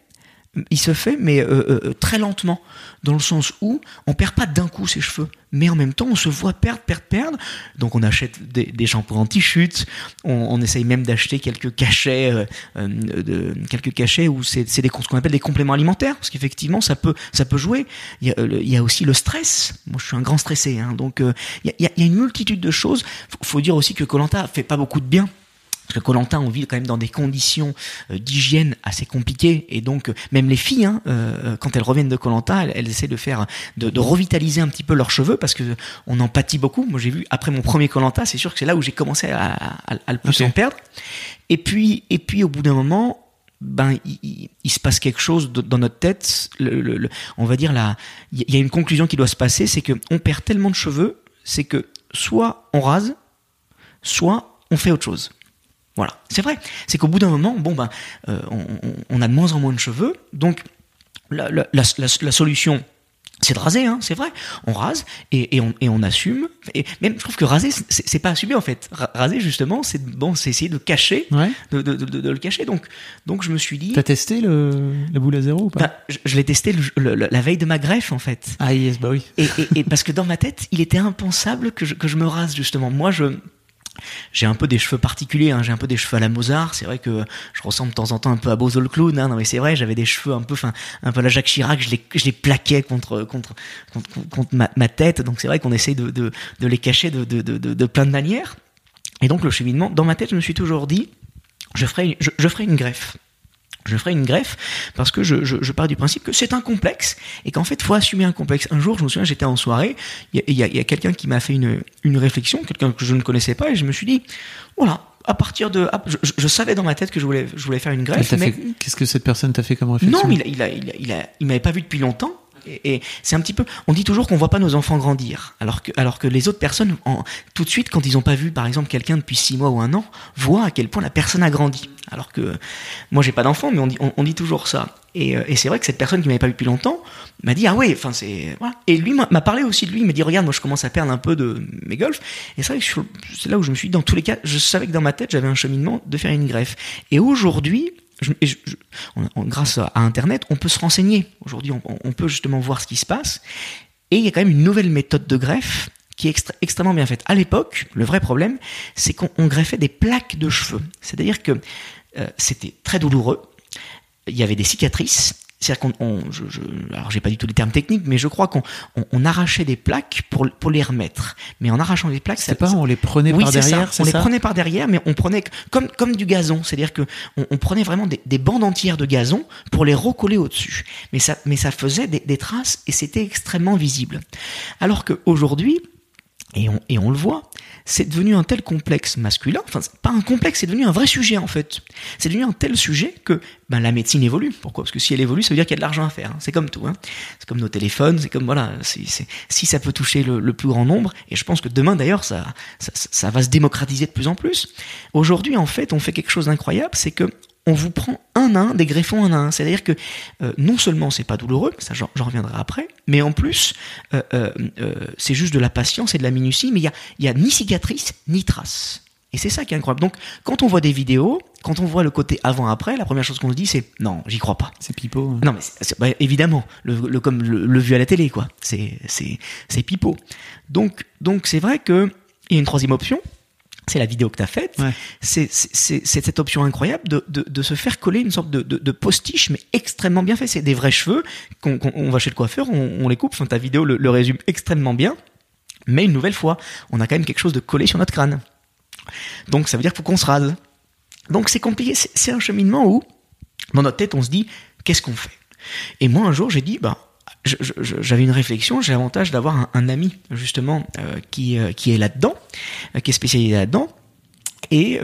il se fait, mais euh, euh, euh, très lentement, dans le sens où on perd pas d'un coup ses cheveux, mais en même temps on se voit perdre, perdre, perdre. Donc on achète des, des shampoings anti-chute, on, on, essaye même d'acheter quelques cachets, de, quelques cachets où c'est des ce qu'on appelle des compléments alimentaires, parce qu'effectivement ça peut ça peut jouer. Il y, a, il y, a, aussi le stress. Moi je suis un grand stressé, hein, donc il y, a, il y a une multitude de choses. Faut, faut dire aussi que Colanta fait pas beaucoup de bien parce que Colantin, on vit quand même dans des conditions euh, d'hygiène assez compliquées, et donc euh, même les filles, hein, euh, quand elles reviennent de Colantin, elles, elles, essaient de faire, de, de, revitaliser un petit peu leurs cheveux parce que on en pâtit beaucoup. Moi, j'ai vu après mon premier Colantin, c'est sûr que c'est là où j'ai commencé à, à, à, le plus en perdre. Et puis, et puis au bout d'un moment, ben il, il, se passe quelque chose dans notre tête. Le, le, on va dire là, il y a une conclusion qui doit se passer, c'est que on perd tellement de cheveux, c'est que soit on rase, soit on fait autre chose. Voilà, c'est vrai. C'est qu'au bout d'un moment, bon ben, euh, on, on, a de moins en moins de cheveux, donc la, la, la, la solution, c'est de raser, hein, c'est vrai. On rase et, et, on, et on assume. Et même, je trouve que raser, c'est pas assumer en fait. Raser justement, c'est bon, c'est essayer de cacher,
ouais.
de, de, de, de, le cacher. Donc, donc je me suis dit.
T'as testé le la boule à zéro ou pas?
Bah, Je, je l'ai testé le, le, la veille de ma greffe en fait.
Ah yes, bah oui.
Et, et, et parce que dans ma tête, il était impensable que je, que je me rase justement. Moi, je j'ai un peu des cheveux particuliers, hein. j'ai un peu des cheveux à la Mozart. C'est vrai que je ressemble de temps en temps un peu à Bozo le. Hein. Non mais c'est vrai, j'avais des cheveux un peu, enfin un peu à la Jacques Chirac. Je les, plaquais contre contre contre, ma, tête. Donc c'est vrai qu'on essaye de, les cacher de, plein de manières. Et donc le cheminement, dans ma tête, je me suis toujours dit, je ferai, je ferai une greffe je ferai une greffe parce que je, je, je pars du principe que c'est un complexe et qu'en fait, faut assumer un complexe. Un jour, je me souviens, j'étais en soirée, il y a, y a, quelqu'un qui m'a fait une, une réflexion, quelqu'un que je ne connaissais pas, et je me suis dit, voilà, à partir de, je, je, savais dans ma tête que je voulais, je voulais faire une greffe.
Mais... Qu'est-ce que cette personne t'a fait comme réflexion?
Non, mais il, a, il, a, il, a, il m'avait pas vu depuis longtemps. Et, c'est un petit peu, on dit toujours qu'on voit pas nos enfants grandir, alors que, alors que les autres personnes, tout de suite, quand ils ont pas vu, par exemple, quelqu'un depuis six mois ou un an, voient à quel point la personne a grandi. Alors que moi, j'ai pas d'enfant, mais on dit, on, dit toujours ça. Et, euh, et c'est vrai que cette personne qui m'avait pas vu depuis longtemps m'a dit ah ouais, enfin c'est voilà. Et lui m'a parlé aussi de lui, il m'a dit regarde, moi je commence à perdre un peu de mes golfs. Et c'est c'est là où je me suis dit dans tous les cas, je savais que dans ma tête j'avais un cheminement de faire une greffe. Et aujourd'hui, grâce à Internet, on peut se renseigner. Aujourd'hui, on, peut justement voir ce qui se passe. Et il y a quand même une nouvelle méthode de greffe qui est extrêmement bien faite. À l'époque, le vrai problème, c'est qu'on greffait des plaques de cheveux. C'est-à-dire que euh, c'était très douloureux. Il y avait des cicatrices c'est-à-dire qu'on, je, je, alors j'ai pas du tout les termes techniques, mais je crois qu'on on, on arrachait des plaques pour, pour les remettre. Mais en arrachant des plaques,
c'est pas on les prenait
oui,
par derrière,
ça. On les prenait par derrière, mais on prenait comme comme du gazon, c'est-à-dire que on, on, prenait vraiment des, des, bandes entières de gazon pour les recoller au-dessus. Mais ça, mais ça faisait des, des traces et c'était extrêmement visible. Alors qu'aujourd'hui, et on, et on le voit, c'est devenu un tel complexe masculin, enfin pas un complexe, c'est devenu un vrai sujet en fait. C'est devenu un tel sujet que ben, la médecine évolue. Pourquoi? Parce que si elle évolue, ça veut dire qu'il y a de l'argent à faire. Hein. C'est comme tout. Hein. C'est comme nos téléphones, c'est comme voilà, si ça peut toucher le, plus grand nombre, et je pense que demain d'ailleurs ça, ça, ça va se démocratiser de plus en plus. Aujourd'hui en fait, on fait quelque chose d'incroyable, c'est que on vous prend un à un des greffons un à un. C'est-à-dire que euh, non seulement c'est pas douloureux, ça j'en reviendrai après, mais en plus euh, euh, c'est juste de la patience et de la minutie, mais il y a, y a ni cicatrice ni trace. Et c'est ça qui est incroyable. Donc quand on voit des vidéos, quand on voit le côté avant-après, la première chose qu'on se dit c'est non, j'y crois pas.
C'est pipeau. Hein.
Non mais bah, évidemment, le, comme le, le, vu à la télé quoi. C'est c'est c'est pipeau. Donc donc c'est vrai que il y a une troisième option, c'est la vidéo que tu as faite, c'est cette option incroyable de, de, de, se faire coller une sorte de, de, postiche, mais extrêmement bien fait. C'est des vrais cheveux, qu'on on va chez le coiffeur, on, on les coupe, enfin, ta vidéo le, le, résume extrêmement bien, mais une nouvelle fois, on a quand même quelque chose de collé sur notre crâne. Donc ça veut dire qu'il faut qu'on se rase. Donc c'est compliqué, c'est un cheminement où, dans notre tête, on se dit, qu'est-ce qu'on fait? Et moi, un jour, j'ai dit, bah, j'avais une réflexion, j'ai l'avantage d'avoir un, ami justement euh, qui, euh, qui est là-dedans, euh, qui est spécialisé là-dedans, et,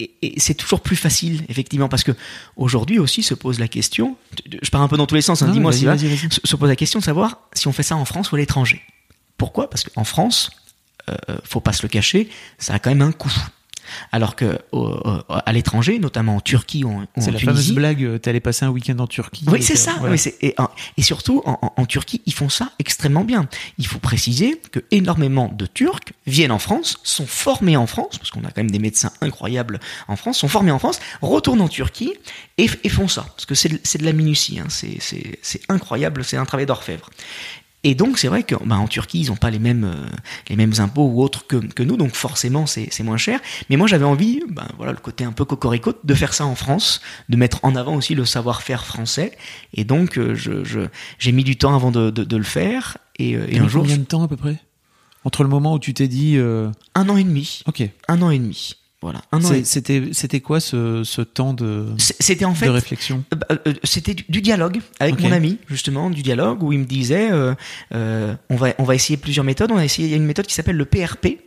et, c'est toujours plus facile effectivement parce que aujourd'hui aussi se pose la question, je pars un peu dans tous les sens, hein, dis-moi si va, se, pose la question de savoir si on fait ça en France ou à l'étranger. Pourquoi? Parce qu'en France, faut pas se le cacher, ça a quand même un coût. Alors que à l'étranger, notamment en Turquie ou en,
C'est la fameuse blague, euh, t'allais passer un week-end en Turquie.
Oui, c'est ça. et, et, surtout, en, Turquie, ils font ça extrêmement bien. Il faut préciser que énormément de Turcs viennent en France, sont formés en France, parce qu'on a quand même des médecins incroyables en France, sont formés en France, retournent en Turquie et, font ça. Parce que c'est de, la minutie, hein. c'est incroyable, c'est un travail d'orfèvre. Et donc c'est vrai que bah, en Turquie ils n'ont pas les mêmes euh, les mêmes impôts ou autres que, que nous, donc forcément c'est moins cher. Mais moi j'avais envie, bah, voilà le côté un peu cocorico, de faire ça en France, de mettre en avant aussi le savoir-faire français. Et donc euh, je j'ai mis du temps avant de, de, de le faire. Et, euh, et un jour.
Combien de temps à peu près? Entre le moment où tu t'es dit
un an et demi.
Ok.
Un an et demi. Voilà.
C'était c'était quoi ce, ce temps de
c'était en fait
de réflexion?
euh, euh, C'était du, dialogue avec mon ami justement du dialogue où il me disait euh, on va on va essayer plusieurs méthodes. On a essayé il y a une méthode qui s'appelle le PRP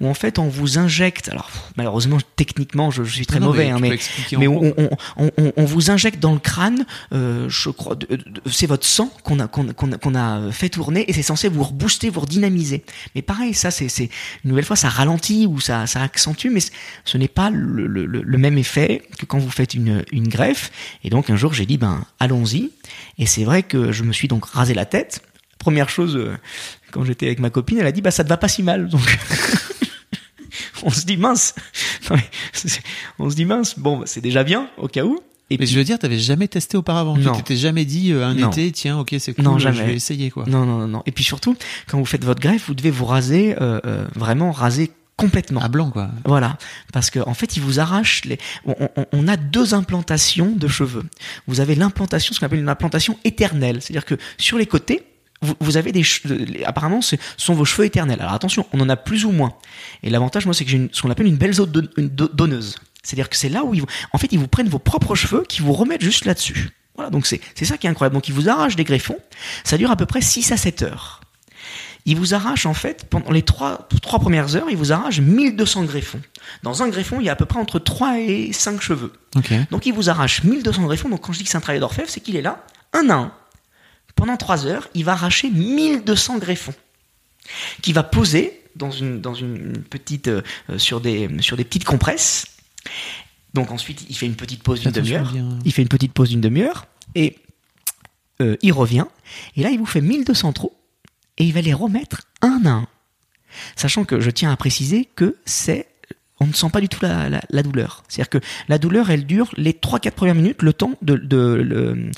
où en fait on vous injecte, alors malheureusement techniquement je, suis très mauvais, mais, hein, mais, on, on, on, vous injecte dans le crâne, euh, je crois, c'est votre sang qu'on a, qu'on a, qu'on a fait tourner et c'est censé vous rebooster, vous redynamiser. Mais pareil, ça c'est, c'est une nouvelle fois ça ralentit ou ça, ça accentue, mais ce n'est pas le, le, le, même effet que quand vous faites une, une greffe. Et donc un jour j'ai dit ben allons-y. Et c'est vrai que je me suis donc rasé la tête première chose, euh, quand j'étais avec ma copine, elle a dit bah ça te va pas si mal. Donc on se dit mince. on se dit mince. Bon, bah, c'est déjà bien au cas où.
Et mais je veux dire, t'avais jamais testé auparavant. Non. Tu t'étais jamais dit euh, un été, tiens, ok, c'est cool, non, jamais. je vais essayer quoi.
Non, non, non. Et puis surtout, quand vous faites votre greffe, vous devez vous raser, euh, vraiment raser complètement.
À blanc, quoi.
Voilà. Parce qu'en en fait, il vous arrache les. On, on, on, a deux implantations de cheveux. Vous avez l'implantation, ce qu'on appelle une implantation éternelle. C'est-à-dire que sur les côtés, vous, avez des apparemment ce sont vos cheveux éternels. Alors attention, on en a plus ou moins. Et l'avantage moi c'est que j'ai ce qu'on appelle une belle zone donneuse. C'est-à-dire que c'est là où ils en fait ils vous prennent vos propres cheveux qui vous remettent juste là-dessus. Voilà, donc c'est ça qui est incroyable. Donc ils vous arrachent des greffons, ça dure à peu près 6 à 7 heures. Ils vous arrachent en fait pendant les 3 trois premières heures, ils vous arrachent 1200 greffons. Dans un greffon, il y a à peu près entre 3 et 5 cheveux. Donc ils vous arrachent 1200 greffons. Donc quand je dis que c'est un travail d'orfèvre, c'est qu'il est là un à un pendant trois heures, il va arracher 1200 greffons, qui va poser dans une, dans une petite, euh, sur, des, sur des petites compresses. Donc ensuite, il fait une petite pause d'une demi-heure. Il fait une petite pause d'une demi-heure et euh, il revient. Et là, il vous fait 1200 trous et il va les remettre un à un. Sachant que je tiens à préciser que c'est on ne sent pas du tout la, la, douleur. C'est-à-dire que la douleur, elle dure les 3-4 premières minutes, le temps de, de,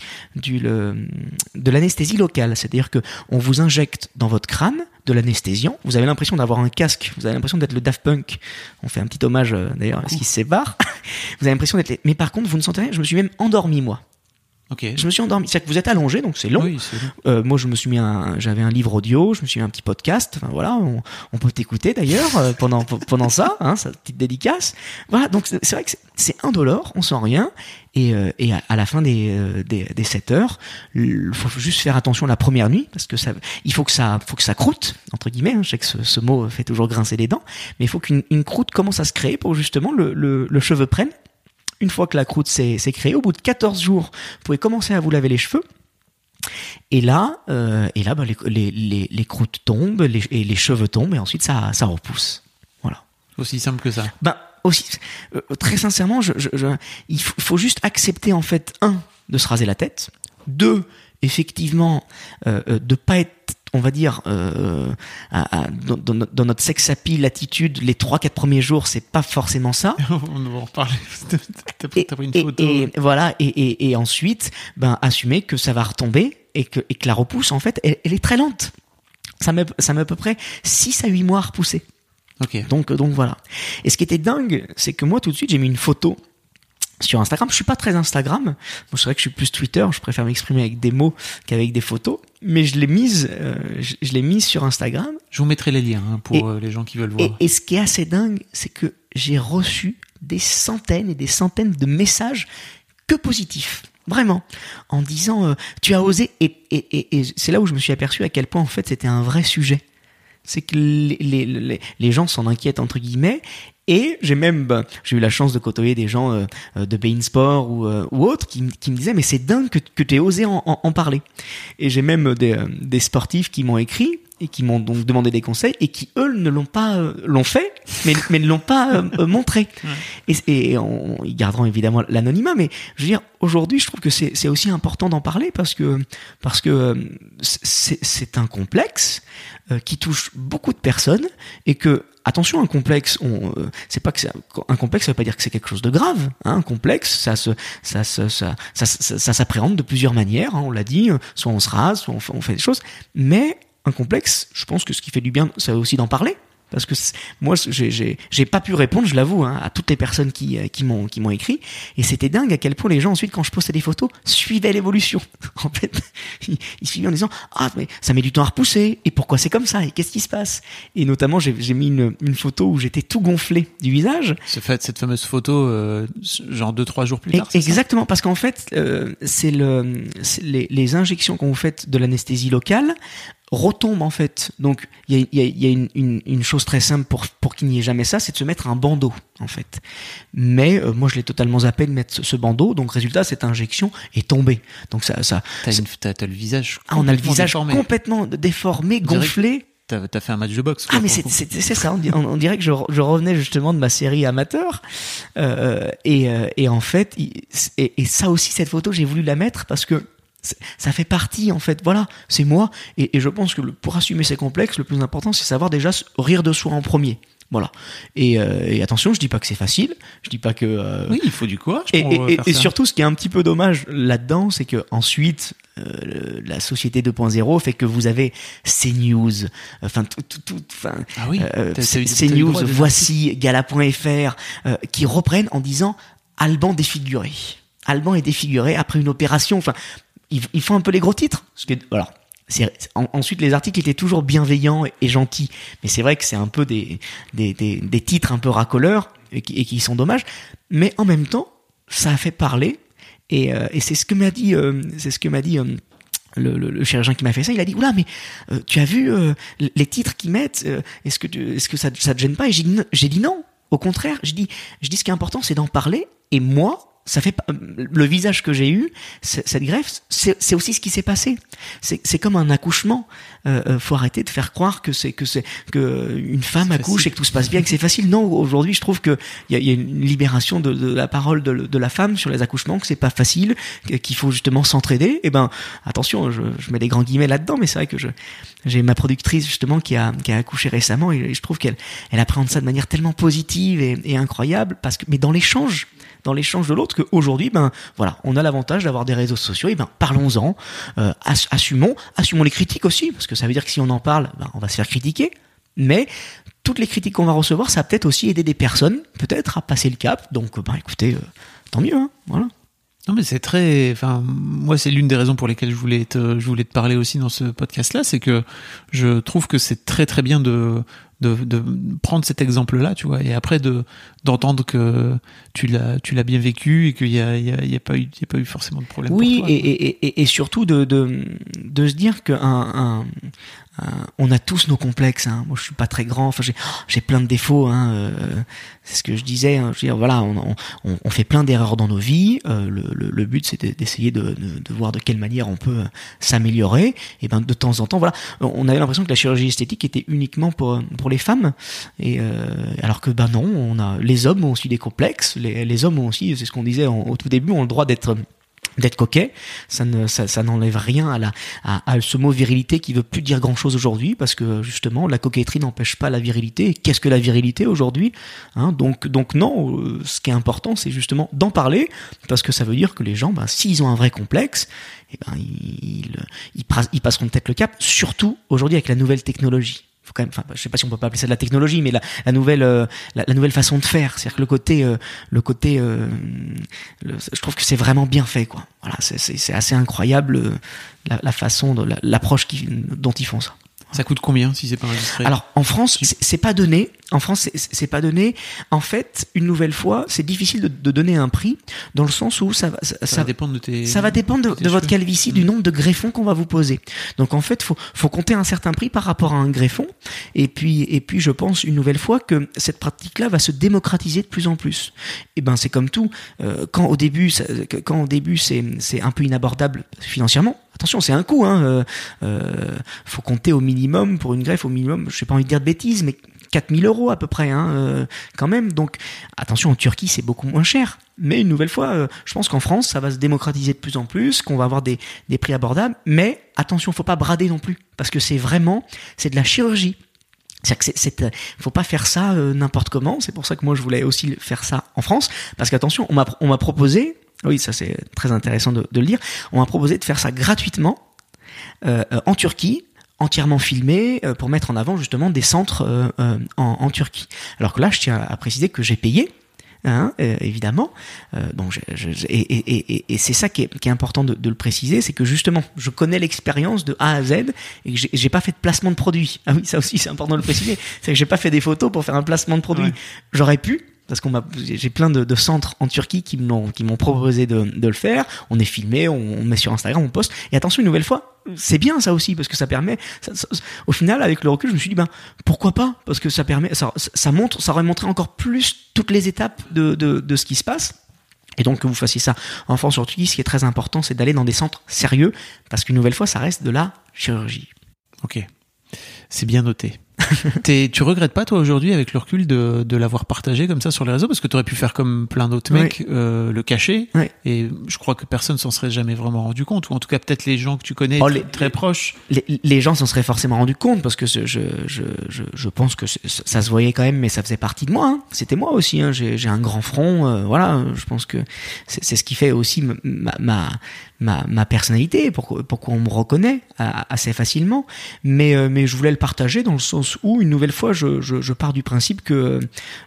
l'anesthésie locale. C'est-à-dire que on vous injecte dans votre crâne de l'anesthésiant. Vous avez l'impression d'avoir un casque. Vous avez l'impression d'être le Daft Punk. On fait un petit hommage euh, d'ailleurs à ce qui se sépare. vous avez l'impression d'être. Mais par contre, vous ne sentez rien. Je me suis même endormi moi. Je me suis endormi. C'est-à-dire que vous êtes allongé, donc c'est long. Oui, euh, moi, je me suis mis un, j'avais un livre audio, je me suis mis un petit podcast. Enfin voilà, on, on peut t'écouter d'ailleurs euh, pendant pendant ça, hein, sa petite dédicace. Voilà, donc c'est vrai que c'est indolore, on sent rien. Et, euh, et à, la fin des, euh, des, des 7 heures, il faut juste faire attention la première nuit parce que ça, il faut que ça, faut que ça croûte entre guillemets. Hein, je sais que ce, ce, mot fait toujours grincer les dents, mais il faut qu'une croûte commence à se créer pour justement le, le, le cheveu prenne une fois que la croûte s'est créée, au bout de 14 jours, vous pouvez commencer à vous laver les cheveux. Et là, euh, et là, bah, les, les, les, croûtes tombent, les, et les cheveux tombent, et ensuite ça, ça repousse. Voilà.
Aussi simple que ça.
Ben aussi, euh, très sincèrement, je, je, il faut, juste accepter en fait un de se raser la tête, deux effectivement euh, euh de pas être on va dire, euh, à, dans, dans, notre sex appeal l'attitude, les trois quatre premiers jours, c'est pas forcément ça.
on va en reparler. T'as pris une photo.
Et, voilà, et, et, ensuite, ben assumer que ça va retomber et que, et que la repousse, en fait, elle, est très lente. Ça met, ça met à peu près 6 à 8 mois à repousser.
Okay.
Donc, donc voilà. Et ce qui était dingue, c'est que moi tout de suite j'ai mis une photo sur Instagram. Je suis pas très Instagram. Moi, c'est vrai que je suis plus Twitter. Je préfère m'exprimer avec des mots qu'avec des photos. Mais je l'ai mise, euh, je, l'ai mise sur Instagram.
Je vous mettrai les liens hein, pour euh, les gens qui veulent voir.
Et, ce qui est assez dingue, c'est que j'ai reçu des centaines et des centaines de messages que positifs. Vraiment, en disant euh, tu as osé? Et, et, et c'est là où je me suis aperçu à quel point en fait c'était un vrai sujet c'est que les, les, les, gens s'en inquiètent entre guillemets et j'ai même bah, j'ai eu la chance de côtoyer des gens euh, euh, de Bein Sport ou, euh, ou autres qui, qui, me disaient mais c'est dingue que, que tu aies osé en, en, parler. Et j'ai même des, des sportifs qui m'ont écrit et qui m'ont donc demandé des conseils et qui eux ne l'ont pas l'ont fait mais mais ne l'ont pas montré. Et, et ils garderont évidemment l'anonymat mais je veux dire aujourd'hui je trouve que c'est c'est aussi important d'en parler parce que parce que c'est c'est un complexe qui touche beaucoup de personnes et que attention, un complexe, on, euh, c'est pas que c'est un complexe, ça veut pas dire que c'est quelque chose de grave. Hein, un complexe, ça se, ça, ça, ça, ça, s'appréhende de plusieurs manières. Hein, on l'a dit, soit on se rase, soit on fait, on fait des choses. Mais un complexe, je pense que ce qui fait du bien, c'est aussi d'en parler parce que moi j'ai pas pu répondre je l'avoue hein, à toutes les personnes qui euh, qui m'ont qui m'ont écrit. Et c'était dingue à quel point les gens ensuite quand je postais des photos suivaient l'évolution. En fait ils, suivaient en disant ah mais ça met du temps à repousser. Et pourquoi c'est comme ça? Et qu'est-ce qui se passe et notamment j'ai mis une, une photo où j'étais tout gonflé du visage.
Fait cette fameuse photo euh, genre deux trois jours plus tard
exactement. Parce qu'en fait euh, c'est le les, les injections qu'on vous faites de l'anesthésie locale retombe en fait. Donc il y a, y a une, une, une, chose très simple pour, pour qu'il n'y ait jamais ça, c'est de se mettre un bandeau en fait. Mais euh, moi je l'ai totalement zappé de mettre ce, bandeau, donc résultat cette injection est tombée. Donc ça, ça.
T'as, le visage.
Ah, on a le visage complètement déformé, gonflé.
T'as, as fait un match de boxe.
ah mais c'est, c'est, ça. On, dirait que je, je, revenais justement de ma série amateur euh, et, euh, et en fait et, et ça aussi cette photo j'ai voulu la mettre parce que ça fait partie en fait. Voilà c'est moi. Et, et, je pense que pour assumer ces complexes le plus important c'est savoir déjà rire de soi en premier. Voilà. Et, euh, et attention je dis pas que c'est facile. Je dis pas que euh,
oui il faut du courage
et, et, et surtout ce qui est un petit peu dommage là-dedans c'est que ensuite euh, la société 2.0 fait que vous avez CNews. Enfin tout tout enfin
ah oui,
CNews voici gala.fr qui reprennent en disant Alban défiguré. Alban est défiguré après une opération. Enfin ils, font un peu les gros titres. Parce que, voilà. ensuite, les articles étaient toujours bienveillants et, gentils, mais c'est vrai que c'est un peu des, des, des, titres un peu racoleurs et qui, sont dommages. Mais en même temps, ça a fait parler et, euh, et c'est ce que m'a dit, euh, c'est ce que m'a dit. Euh, le, le, chirurgien qui m'a fait ça, il a dit oula mais tu as vu les titres qu'ils mettent Est-ce que est-ce que ça ça te gêne pas? Et j'ai dit non. Au contraire, je dis je dis ce qui est important c'est d'en parler. Et moi, ça fait le visage que j'ai eu, cette greffe, c'est aussi ce qui s'est passé. C'est comme un accouchement. Euh, euh, faut arrêter de faire croire que c'est que c'est que une femme accouche et que tout se passe bien, que c'est facile. Non, aujourd'hui, je trouve que il y a, y a, une libération de, de la parole de, de, la femme sur les accouchements, que c'est pas facile, qu'il faut justement s'entraider. Et eh ben, attention, je, je mets des grands guillemets là-dedans, mais c'est vrai que je j'ai ma productrice justement qui a qui a accouché récemment et je trouve qu'elle elle appréhende ça de manière tellement positive et, et incroyable parce que mais dans l'échange dans l'échange de l'autre qu'aujourd'hui, ben voilà, on a l'avantage d'avoir des réseaux sociaux. Et ben parlons-en, euh, assumons, assumons les critiques aussi, parce que ça veut dire que si on en parle, ben, on va se faire critiquer. Mais toutes les critiques qu'on va recevoir, ça va peut-être aussi aider des personnes, peut-être à passer le cap. Donc, ben écoutez, euh, tant mieux, hein, voilà.
Non mais c'est très, enfin moi c'est l'une des raisons pour lesquelles je voulais te, je voulais te parler aussi dans ce podcast là, c'est que je trouve que c'est très très bien de de, de prendre cet exemple-là, tu vois, et après de d'entendre que tu l'as tu l'as bien vécu et qu'il y a, il y a, y a pas eu il y a pas eu forcément de problème.
Oui,
pour toi,
et, et, et, surtout de, de de se dire qu'un un, on a tous nos complexes. Hein. Moi, je suis pas très grand. Enfin, j'ai j'ai plein de défauts. Hein. Euh, c'est ce que je disais. Hein. Je veux dire, voilà, on, on, on fait plein d'erreurs dans nos vies. Euh, le, le, le, but, c'est d'essayer de, de, de, voir de quelle manière on peut s'améliorer. Et ben, de temps en temps, voilà, on avait l'impression que la chirurgie esthétique était uniquement pour pour les femmes. Et euh, alors que ben non, on a les hommes ont aussi des complexes. Les, les hommes ont aussi, c'est ce qu'on disait au tout début, ont le droit d'être d'être coquet, ça ne ça, n'enlève rien à la ce mot virilité qui veut plus dire grand chose aujourd'hui parce que justement la coquetterie n'empêche pas la virilité. Qu'est-ce que la virilité aujourd'hui hein? Donc donc non, euh, ce qui est important c'est justement d'en parler parce que ça veut dire que les gens, ben, s'ils ont un vrai complexe, eh ben ils, ils, ils passeront peut-être le cap. Surtout aujourd'hui avec la nouvelle technologie faut quand même, enfin, je sais pas si on peut pas appeler ça de la technologie, mais la, la nouvelle, euh, la, la, nouvelle façon de faire, c'est-à-dire que le côté, euh, le côté, euh, le, je trouve que c'est vraiment bien fait, quoi. Voilà, c'est assez incroyable euh, la, la, façon, l'approche dont ils font ça.
Ça coûte combien si c'est pas indiscret
Alors en France, c'est pas donné. En France, c'est pas donné. En fait, une nouvelle fois, c'est difficile de, de, donner un prix dans le sens où ça va, ça,
ça va dépendre de tes.
Ça va dépendre de, de votre calvitie, mmh. du nombre de greffons qu'on va vous poser. Donc en fait, faut faut compter un certain prix par rapport à un greffon. Et puis et puis, je pense une nouvelle fois que cette pratique-là va se démocratiser de plus en plus. Et ben c'est comme tout. Euh, quand au début, ça, quand au début c'est c'est un peu inabordable financièrement attention, c'est un coût. Hein, euh, euh, faut compter au minimum pour une greffe, au minimum, je n'ai pas envie de dire de bêtises, mais 4000 euros à peu près, hein, euh, quand même. Donc, attention, en Turquie, c'est beaucoup moins cher. Mais une nouvelle fois, euh, je pense qu'en France, ça va se démocratiser de plus en plus, qu'on va avoir des, prix abordables. Mais attention, faut pas brader non plus, parce que c'est vraiment, c'est de la chirurgie. C'est-à-dire que c'est, faut pas faire ça euh, n'importe comment. C'est pour ça que moi je voulais aussi faire ça en France, parce qu'attention, on m'a, proposé, oui, ça c'est très intéressant de, de, le dire, on m'a proposé de faire ça gratuitement en Turquie entièrement filmé euh, pour mettre en avant justement des centres euh, euh, en, en, Turquie. Alors que là, je tiens à préciser que j'ai payé. Hein, évidemment. bon, je, je, et, et, et, et c'est ça qui est, qui est, important de, de le préciser, c'est que justement, je connais l'expérience de A à Z et que j'ai pas fait de placement de produit. Ah oui, ça aussi c'est important de le préciser. C'est que j'ai pas fait des photos pour faire un placement de produit. Ouais. J'aurais pu, parce qu'on m'a, j'ai plein de, centres en Turquie qui m'ont qui m'ont proposé de, le faire. On est filmé, on, met sur Instagram, on poste. Et attention, une nouvelle fois, c'est bien ça aussi parce que ça permet. Au final, avec le recul, je me suis dit ben pourquoi pas? Parce que ça permet, ça, montre, ça aurait montré encore plus toutes les étapes de, de, ce qui se passe. Et donc que vous fassiez ça en France sur Turquie, ce qui est très important, c'est d'aller dans des centres sérieux parce qu'une nouvelle fois, ça reste de la chirurgie.
Ok, c'est bien noté. tu regrettes pas toi aujourd'hui avec le recul de, de l'avoir partagé comme ça sur les réseaux? Parce que tu aurais pu faire comme plein d'autres mecs euh, le cacher
oui.
et je crois que personne s'en serait jamais vraiment rendu compte ou en tout cas peut-être les gens que tu connais oh, les, très
les,
proches
les, les gens s'en seraient forcément rendu compte parce que je, je, je, je pense que ça se voyait quand même mais ça faisait partie de moi hein. c'était moi aussi hein. j'ai un grand front euh, voilà je pense que c'est ce qui fait aussi ma, ma, ma, ma personnalité pourquoi, pourquoi on me reconnaît assez facilement mais, euh, mais je voulais le partager dans le sens où, une nouvelle fois, je, je, je pars du principe que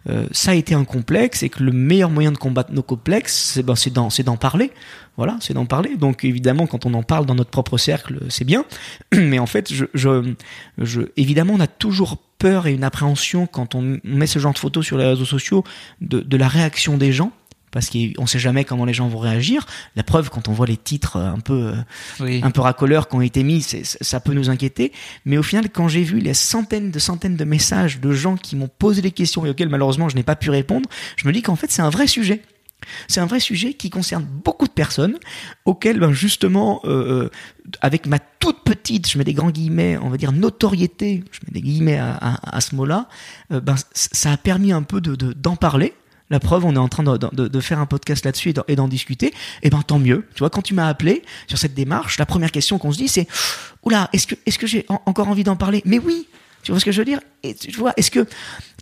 euh, ça a été un complexe et que le meilleur moyen de combattre nos complexes, c'est ben, d'en, d'en parler. Voilà, c'est d'en parler. Donc évidemment, quand on en parle dans notre propre cercle, c'est bien. Mais en fait, je, je, je, évidemment, on a toujours peur et une appréhension quand on met ce genre de photos sur les réseaux sociaux de, de la réaction des gens parce qu'on sait jamais comment les gens vont réagir. La preuve, quand on voit les titres un peu,
oui.
un peu racoleurs qui ont été mis, ça peut nous inquiéter. Mais au final, quand j'ai vu les centaines de centaines de messages de gens qui m'ont posé des questions et auxquels malheureusement je n'ai pas pu répondre, je me dis qu'en fait c'est un vrai sujet. C'est un vrai sujet qui concerne beaucoup de personnes, auxquelles ben justement, euh, avec ma toute petite, je mets des grands guillemets, on va dire notoriété, je mets des guillemets à, à, à ce mot-là, euh, ben ça a permis un peu de d'en parler la preuve, on est en train de, faire un podcast là-dessus et d'en discuter. Et eh ben tant mieux. Tu vois, quand tu m'as appelé sur cette démarche, la première question qu'on se dit, c'est oula, est-ce que j'ai en, encore envie d'en parler? Mais oui, Tu vois ce que je veux dire? Et, Tu vois, est-ce que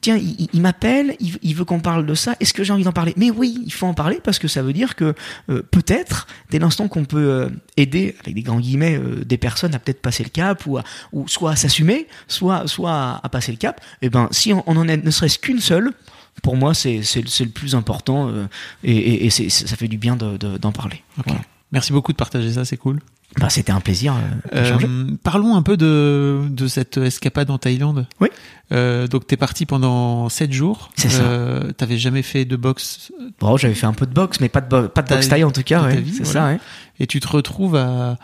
tiens, il, m'appelle, il, veut qu'on parle de ça. Est-ce que j'ai envie d'en parler? Mais oui, il faut en parler parce que ça veut dire que euh, peut-être, dès l'instant qu'on peut euh, aider, avec des grands guillemets, euh, des personnes à peut-être passer le cap ou, soit à s'assumer, soit, à, passer le cap, et eh ben si on, en est ne serait-ce qu'une seule, pour moi, c'est le plus important et, et, ça fait du bien d'en de, parler.
Merci beaucoup de partager ça, c'est cool.
Bah, c'était un plaisir. Euh,
euh, parlons un peu de, de cette escapade en Thaïlande.
Oui.
Euh, donc t'es parti pendant 7 jours.
C'est ça.
Euh, T'avais jamais fait de boxe?
Bon, j'avais fait un peu de boxe, mais pas de, pas de boxe thaï en tout cas. Ouais. C'est ça. Ouais.
Et tu te retrouves à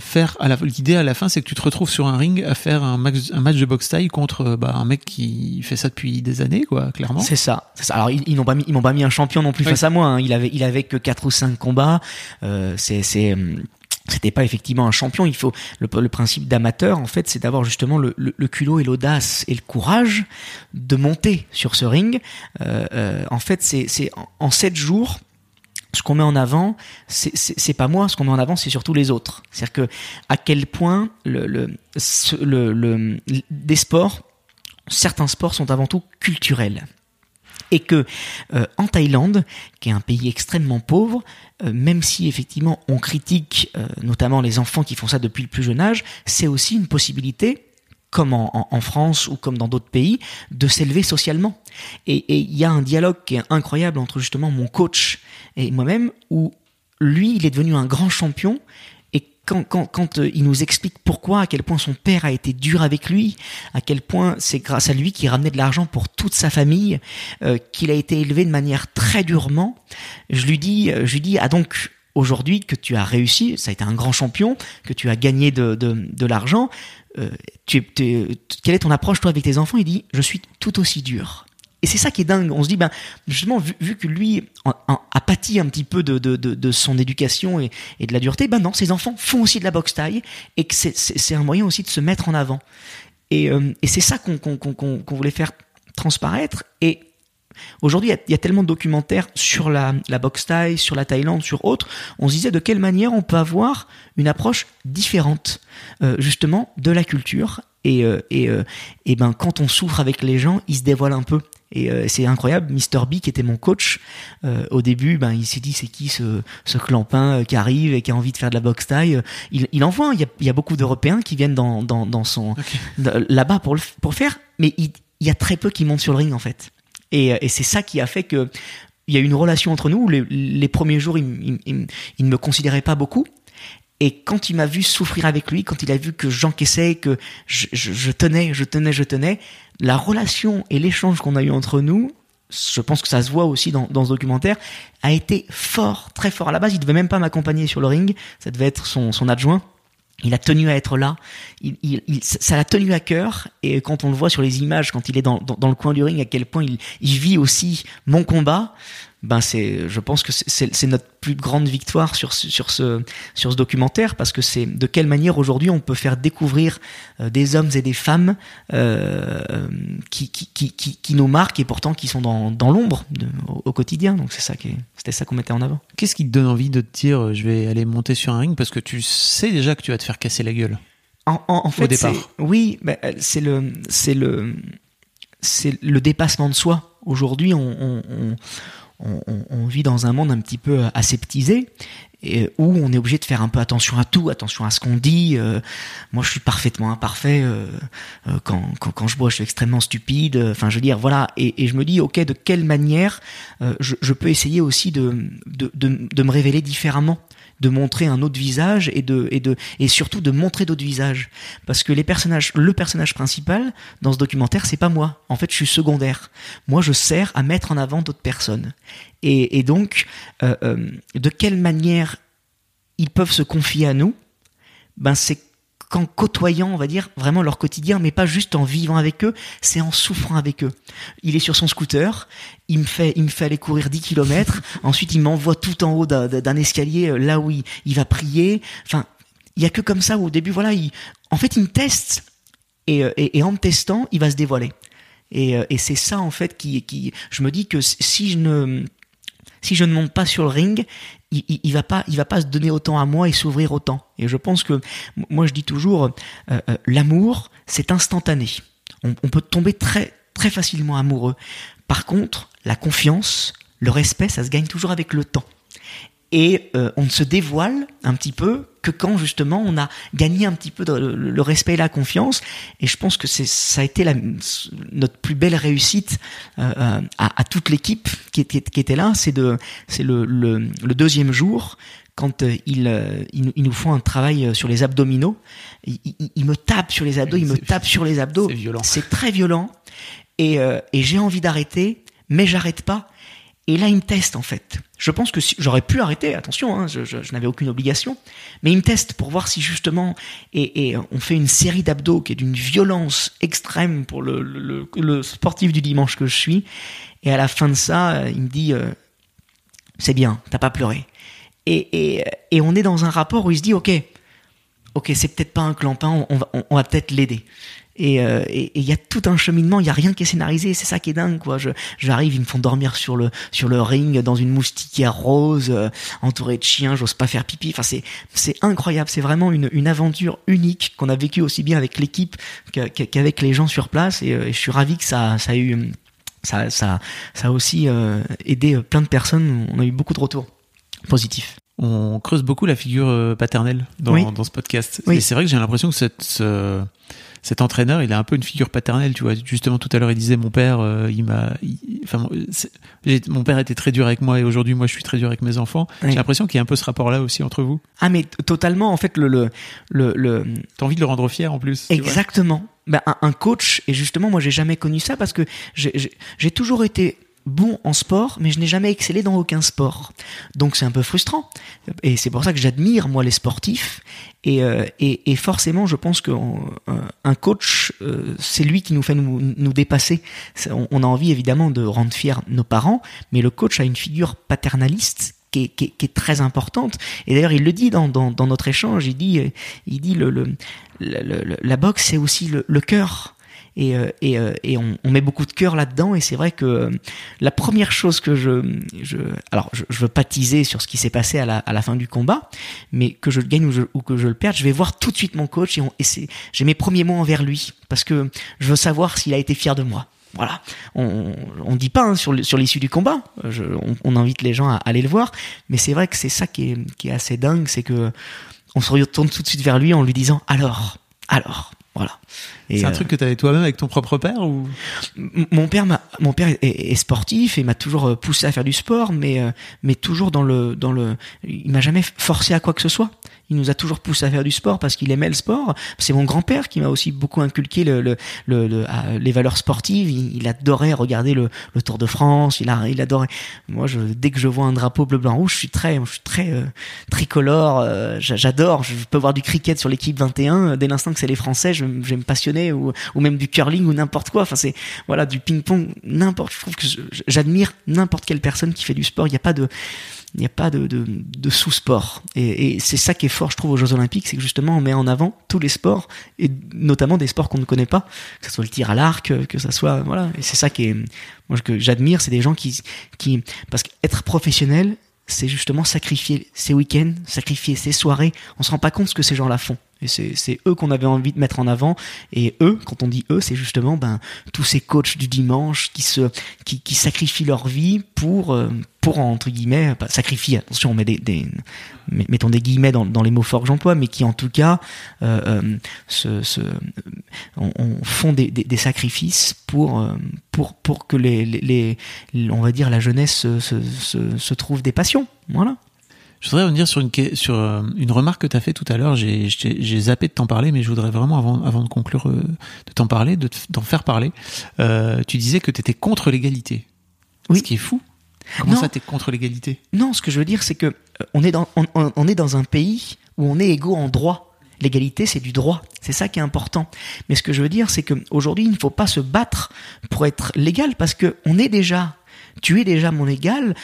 faire à l'idée à la fin c'est que tu te retrouves sur un ring à faire un match, un match de boxe taille contre bah, un mec qui fait ça depuis des années quoi clairement
c'est ça, ça, alors ils, n'ont pas mis ils m'ont pas mis un champion non plus face à moi hein. il avait il avait que quatre ou cinq combats euh, c'est c'est hum, c'était pas effectivement un champion. Il faut le, le principe d'amateur, en fait, c'est d'avoir justement le, le, culot et l'audace et le courage de monter sur ce ring. Euh, euh, en fait, c'est en sept jours. Ce qu'on met en avant, c'est pas moi. Ce qu'on met en avant, c'est surtout les autres. C'est-à-dire que à quel point le, le, le, des sports, certains sports sont avant tout culturels et que euh, en Thaïlande, qui est un pays extrêmement pauvre, euh, même si effectivement on critique euh, notamment les enfants qui font ça depuis le plus jeune âge, c'est aussi une possibilité comme en, en, France ou comme dans d'autres pays, de s'élever socialement. Et il y a un dialogue qui est incroyable entre justement mon coach et moi-même, où lui, il est devenu un grand champion, quand, quand, quand euh, il nous explique pourquoi, à quel point son père a été dur avec lui, à quel point c'est grâce à lui qu'il ramenait de l'argent pour toute sa famille, euh, qu'il a été élevé de manière très durement, je lui dis, euh, je lui dis, ah donc aujourd'hui que tu as réussi, ça a été un grand champion, que tu as gagné de, de, de l'argent, euh, tu, tu, quelle est ton approche toi avec tes enfants? Il dit, je suis tout aussi dur. Et c'est ça qui est dingue. On se dit, ben, justement, vu, que lui a pâti un petit peu de, de, de, son éducation et, de la dureté, ben non, ses enfants font aussi de la boxe taille et que c'est un moyen aussi de se mettre en avant. Et, euh, c'est ça qu'on qu'on voulait faire transparaître. Et aujourd'hui, il y, a tellement de documentaires sur la, la boxe taille, sur la Thaïlande, sur autres. On se disait de quelle manière on peut avoir une approche différente, euh, justement, de la culture. Et, euh, et, et ben, quand on souffre avec les gens, ils se dévoilent un peu. Et euh, c'est incroyable, Mr. B qui était mon coach, euh, au début, ben, il s'est dit c'est qui ce, ce clampin euh, qui arrive et qui a envie de faire de la boxe taille. Il, il en voit, il y a, il y a beaucoup d'Européens qui viennent dans, dans, dans son là-bas pour le pour faire, mais il, il, y a très peu qui montent sur le ring en fait. Et, et c'est ça qui a fait que il y a une relation entre nous. Les, les premiers jours, il, il, il ne me considérait pas beaucoup. Et quand il m'a vu souffrir avec lui, quand il a vu que j'encaissais, que je, je, je, tenais, je tenais, je tenais, la relation et l'échange qu'on a eu entre nous, je pense que ça se voit aussi dans, dans, ce documentaire, a été fort, très fort. À la base, il devait même pas m'accompagner sur le ring, ça devait être son, son adjoint. Il a tenu à être là, il, il, ça l'a tenu à cœur, et quand on le voit sur les images, quand il est dans, dans, dans le coin du ring, à quel point il, il vit aussi mon combat, ben c'est, je pense que c'est notre plus grande victoire sur, sur, ce, sur ce documentaire parce que c'est de quelle manière aujourd'hui on peut faire découvrir euh, des hommes et des femmes euh, qui, qui, qui, qui, nous marquent et pourtant qui sont dans, dans l'ombre au, quotidien. Donc c'est ça qui, c'était ça qu'on mettait en avant.
Qu'est-ce qui te donne envie de te dire euh, je vais aller monter sur un ring parce que tu sais déjà que tu vas te faire casser la gueule.
En, en, fait, oui, ben, c'est le, c'est le, c'est le dépassement de soi. Aujourd'hui, on, on on, on, vit dans un monde un petit peu aseptisé et où on est obligé de faire un peu attention à tout, attention à ce qu'on dit. Euh, moi, je suis parfaitement imparfait. Euh, euh, quand, quand, quand, je bois, je suis extrêmement stupide. Enfin, je veux dire, voilà. Et, et je me dis, ok, de quelle manière je, je, peux essayer aussi de, de, de, de me révéler différemment de montrer un autre visage et de et de et surtout de montrer d'autres visages. Parce que les personnages le personnage principal dans ce documentaire c'est pas moi. En fait je suis secondaire. Moi je sers à mettre en avant d'autres personnes. Et, et donc euh, euh, de quelle manière ils peuvent se confier à nous? Ben c'est qu'en côtoyant, on va dire, vraiment leur quotidien, mais pas juste en vivant avec eux, c'est en souffrant avec eux. Il est sur son scooter, il me fait, il me fait aller courir 10 kilomètres, ensuite il m'envoie tout en haut d'un escalier, euh, là où il, il, va prier. Enfin, il y a que comme ça où au début, voilà, il, en fait, il me teste, et, euh, et, et en me testant, il va se dévoiler. Et, euh, et c'est ça, en fait, qui, qui, je me dis que si je ne, si je ne monte pas sur le ring, il, il, va pas, il va pas se donner autant à moi et s'ouvrir autant. Et je pense que moi je dis toujours, euh, euh, l'amour c'est instantané. On, peut tomber très très facilement amoureux. Par contre, la confiance, le respect, ça se gagne toujours avec le temps. Et euh, on ne se dévoile un petit peu que quand justement on a gagné un petit peu le, respect et la confiance. Et je pense que c'est ça a été la, notre plus belle réussite euh, euh à, à, toute l'équipe qui, qui, qui, était là. C'est de c'est le, le, le, deuxième jour quand euh, ils, ils, nous font un travail sur les abdominaux. Ils, ils, me tapent sur les abdos, ils me tapent sur les abdos.
C'est violent.
C'est très violent. Et, et j'ai envie d'arrêter, mais j'arrête pas et là, il me teste en fait. Je pense que si, j'aurais pu arrêter, attention, hein, je, n'avais aucune obligation, mais il me teste pour voir si justement, et, et on fait une série d'abdos qui est d'une violence extrême pour le, sportif du dimanche que je suis, et à la fin de ça, il me dit, euh, c'est bien, t'as pas pleuré. Et, et, on est dans un rapport où il se dit, ok, ok, c'est peut-être pas un clampin, on, on va peut-être l'aider. Euh, et il y a tout un cheminement, il y a rien qui est scénarisé, c'est ça qui est dingue quoi. Je j'arrive, ils me font dormir sur le sur le ring dans une moustiquaire rose, euh, entouré de chiens, j'ose pas faire pipi. Enfin c'est c'est incroyable, c'est vraiment une une aventure unique qu'on a vécu aussi bien avec l'équipe qu'avec les gens sur place et, euh, et, je suis ravi que ça ça a eu ça ça ça a aussi aidé plein de personnes. On a eu beaucoup de retours positifs
on creuse beaucoup la figure paternelle dans, dans ce podcast. Oui. Et c'est vrai que j'ai l'impression que cette, ce, cet entraîneur, il a un peu une figure paternelle, tu vois. Justement, tout à l'heure, il disait mon père, euh, il m'a, enfin, mon père était très dur avec moi et aujourd'hui, moi, je suis très dur avec mes enfants. J'ai l'impression qu'il y a un peu ce rapport-là aussi entre vous.
Ah, mais totalement. En fait, le, le, le, le...
t'as envie de le rendre fier en plus.
Exactement. Ben, un, un, coach et justement, moi, j'ai jamais connu ça parce que j'ai toujours été bon en sport, mais je n'ai jamais excellé dans aucun sport. Donc c'est un peu frustrant. Et c'est pour ça que j'admire, moi, les sportifs. Et, euh, et, forcément, je pense qu'un un coach, euh, c'est lui qui nous fait nous, dépasser. On, a envie, évidemment, de rendre fiers nos parents, mais le coach a une figure paternaliste qui est, qui, est, très importante. Et d'ailleurs, il le dit dans, dans, dans, notre échange, il dit, il dit le, le, la boxe, c'est aussi le cœur et, euh, euh, on, met beaucoup de cœur là-dedans et c'est vrai que euh, la première chose que je, je alors je, je veux pas teaser sur ce qui s'est passé à la, à la fin du combat, mais que je le gagne ou, que je le perde, je vais voir tout de suite mon coach et, j'ai mes premiers mots envers lui parce que je veux savoir s'il a été fier de moi. Voilà, on, on dit pas hein, sur, l'issue du combat. On, on, invite les gens à, aller le voir, mais c'est vrai que c'est ça qui est, qui est assez dingue, c'est que on se retourne tout de suite vers lui en lui disant alors, alors, voilà.
C'est un euh, truc que tu avais toi-même avec ton propre père ou?
Mon père, mon père est, est sportif et m'a toujours euh, poussé à faire du sport, mais euh, mais toujours dans le dans le, il m'a jamais forcé à quoi que ce soit. Il nous a toujours poussé à faire du sport parce qu'il aimait le sport. C'est mon grand-père qui m'a aussi beaucoup inculqué le, le, le, les valeurs sportives. Il, adorait regarder le, le, Tour de France. Il, a, il adorait. Moi, je, dès que je vois un drapeau bleu, blanc, rouge, je suis très, je suis très euh, tricolore. Euh, J'adore. Je peux voir du cricket sur l'équipe 21. Dès l'instant que c'est les Français, je, je vais me passionner ou, ou même du curling ou n'importe quoi. Enfin, c'est voilà du ping-pong, n'importe. Je trouve que j'admire n'importe quelle personne qui fait du sport. Il n'y a pas de il n'y a pas de, de, de sous-sport. Et, et c'est ça qui est fort, je trouve, aux Jeux Olympiques, c'est que justement, on met en avant tous les sports, et notamment des sports qu'on ne connaît pas, que ce soit le tir à l'arc, que ça soit, voilà. Et c'est ça qui est, moi, que j'admire, c'est des gens qui, qui, parce qu'être professionnel, c'est justement sacrifier ses week-ends, sacrifier ses soirées. On se rend pas compte ce que ces gens-là font. Et c'est eux qu'on avait envie de mettre en avant. Et eux, quand on dit eux, c'est justement ben, tous ces coachs du dimanche qui, se, qui, qui sacrifient leur vie pour, euh, pour entre guillemets, pas sacrifier, attention, on met des, des, mettons des guillemets dans, dans les mots forts que j'emploie, mais qui en tout cas euh, euh, se, se, on, on font des, des, des, sacrifices pour, euh, pour, pour que les, les, les, on va dire, la jeunesse se, se, se, se trouve des passions. Voilà.
Je voudrais revenir sur une, sur euh, une remarque que tu as fait tout à l'heure. J'ai zappé de t'en parler, mais je voudrais vraiment, avant, avant de conclure, euh, de t'en parler, de t'en faire parler. Euh, tu disais que tu étais contre l'égalité.
Oui.
Ce qui est fou. Comment non. ça, t'es contre l'égalité?
Non, ce que je veux dire, c'est que on est, dans, on, on est dans un pays où on est égaux en droit. L'égalité, c'est du droit. C'est ça qui est important. Mais ce que je veux dire, c'est qu'aujourd'hui, il ne faut pas se battre pour être légal parce que on est déjà tu es déjà mon égal.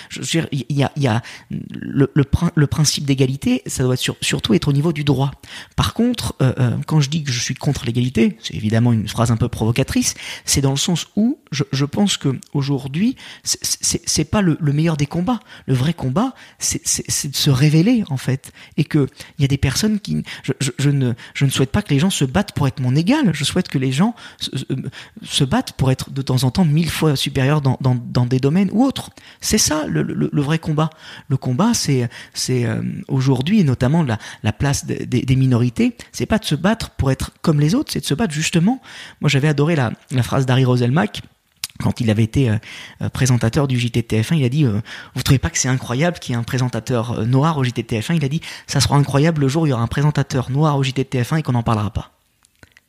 Il y a, y a le, principe d'égalité, ça doit surtout être au niveau du droit. Par contre, euh, euh, quand je dis que je suis contre l'égalité, c'est évidemment une phrase un peu provocatrice, c'est dans le sens où je, pense que aujourd'hui, c'est pas le, le, meilleur des combats. Le vrai combat, c'est de se révéler en fait, et que il y a des personnes qui, je, ne, souhaite pas que les gens se battent pour être mon égal. Je souhaite que les gens se, battent pour être de temps en temps mille fois supérieurs dans des domaines ou autres. C'est ça le, vrai combat. Le combat, c'est euh, aujourd'hui, et notamment la, la place des, minorités, c'est pas de se battre pour être comme les autres, c'est de se battre justement. Moi, j'avais adoré la, phrase d'Harry Roselmack quand il avait été euh, euh, présentateur du JTTF1, il a dit Vous trouvez pas que c'est incroyable qu'il y ait un présentateur noir au JTTF1 Il a dit Ça sera incroyable le jour où il y aura un présentateur noir au JTTF1 et qu'on n'en parlera pas.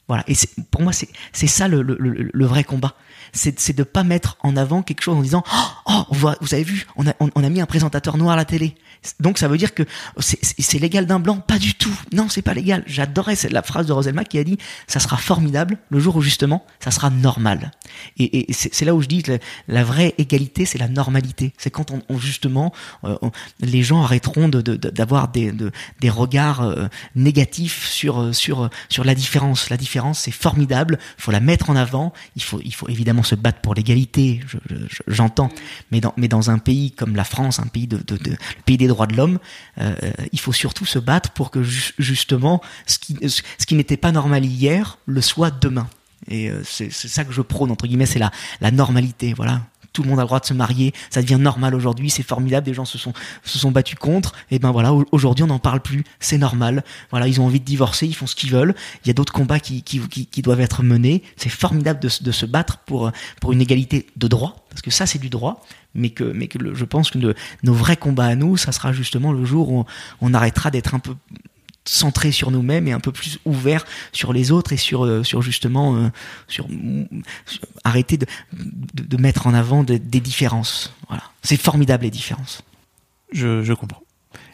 Voilà. Et pour moi, c'est ça le, vrai combat. C'est de pas mettre en avant quelque chose en disant oh, vous avez vu, on a, on a mis un présentateur noir à la télé. Donc ça veut dire que c'est légal d'un blanc? Pas du tout. Non, c'est pas légal. J'adorais la phrase de Roselma qui a dit ça sera formidable le jour où justement ça sera normal. Et, et c'est là où je dis que la, vraie égalité, c'est la normalité. C'est quand on, justement euh, les gens arrêteront d'avoir de, des, des regards euh, négatifs sur sur sur la différence. La différence, c'est formidable. Faut la mettre en avant. Il faut il faut évidemment se battre pour l'égalité. J'entends. mais dans mais dans un pays comme la France, un pays de, de pays des droits de l'homme, euh, il faut surtout se battre pour que justement ce qui, ce qui n'était pas normal hier le soit demain. Et euh, c'est ça que je prône entre guillemets, c'est la, la normalité, voilà. Tout le monde a le droit de se marier, ça devient normal aujourd'hui, c'est formidable, des gens se sont battus contre, et ben voilà, aujourd'hui on n'en parle plus, c'est normal. Voilà, ils ont envie de divorcer, ils font ce qu'ils veulent. Il y a d'autres combats qui, doivent être menés. C'est formidable de, se battre pour une égalité de droit, parce que ça c'est du droit mais que, mais que je pense que nos vrais combats à nous, ça sera justement le jour où on, arrêtera d'être un peu centré sur nous-mêmes et un peu plus ouvert sur les autres et sur, euh, sur justement, euh, sur, arrêter de, de, mettre en avant des différences. Voilà. C'est formidable les différences.
Je, je comprends.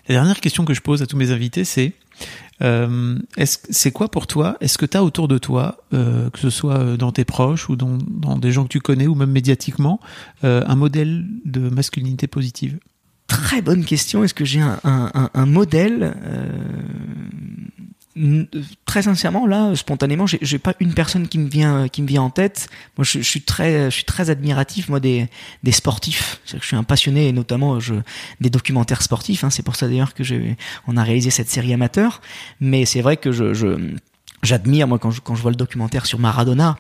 La dernière question que je pose à tous mes invités, c'est euh, c'est quoi pour toi Est-ce que tu as autour de toi, euh, que ce soit dans tes proches ou dans, dans, des gens que tu connais ou même médiatiquement, un modèle de masculinité positive?
Très bonne question. Est-ce que j'ai un, un, un, modèle très sincèrement là spontanément j'ai pas une personne qui me vient qui me vient en tête. Moi je, suis très je suis très admiratif moi des des sportifs. Je suis un passionné et notamment je des documentaires sportifs hein, c'est pour ça d'ailleurs que j'ai on a réalisé cette série amateur. Mais c'est vrai que je j'admire moi quand je quand je vois le documentaire sur Maradona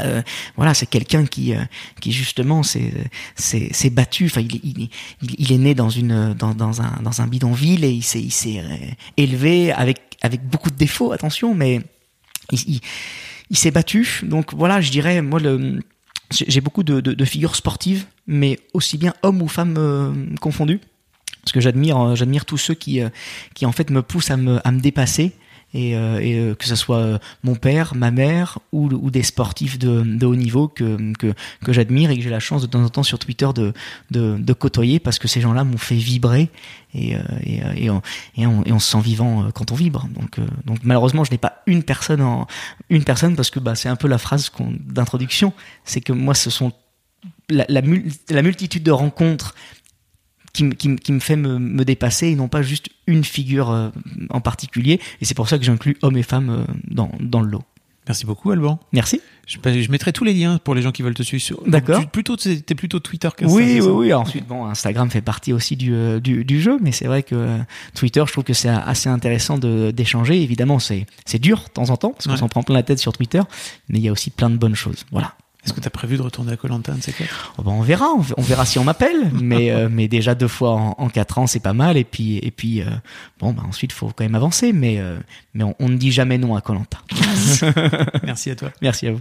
euh, voilà, c'est quelqu'un qui euh, qui justement s'est s'est battu. Enfin, il, il, il, est né dans une dans, dans un dans un bidonville et il s'est il s'est euh, élevé avec avec beaucoup de défauts, attention, mais il, il, s'est battu. Donc voilà, je dirais, moi, le, j'ai beaucoup de, de, figures sportives, mais aussi bien hommes ou femmes euh, confondus. Parce que j'admire, euh, j'admire tous ceux qui, euh, qui en fait me poussent à me, à me dépasser et, euh, et euh, que ce soit euh, mon père, ma mère ou, ou des sportifs de, de, haut niveau que, que, que j'admire et que j'ai la chance de temps en temps sur Twitter de, de, de côtoyer parce que ces gens-là m'ont fait vibrer et, et, et, on, et, on, et, on, se sent vivant quand on vibre. Donc, donc malheureusement, je n'ai pas une personne en une personne parce que bah, c'est un peu la phrase d'introduction, c'est que moi, ce sont la, la, la multitude de rencontres qui, me fait me, dépasser et non pas juste une figure euh, en particulier. Et c'est pour ça que j'inclus hommes et femmes euh, dans, dans le lot.
Merci beaucoup, Alban.
Merci.
Je, je, mettrai tous les liens pour les gens qui veulent te suivre.
D'accord.
Plutôt, t'es plutôt Twitter
que Oui, oui, oui. Ensuite, bon, Instagram fait partie aussi du, euh, du, du jeu, mais c'est vrai que Twitter, je trouve que c'est assez intéressant d'échanger. Évidemment, c'est dur de temps en temps, parce qu'on s'en prend plein la tête sur Twitter, mais il y a aussi plein de bonnes choses. Voilà.
Est-ce que tu as prévu de retourner à Colanta
oh ben On verra, on, verra si on m'appelle, mais euh, mais déjà deux fois en, quatre ans c'est pas mal et puis et puis euh, bon bah ensuite faut quand même avancer, mais euh, mais on, on ne dit jamais non à Colanta.
Merci à toi.
Merci à vous.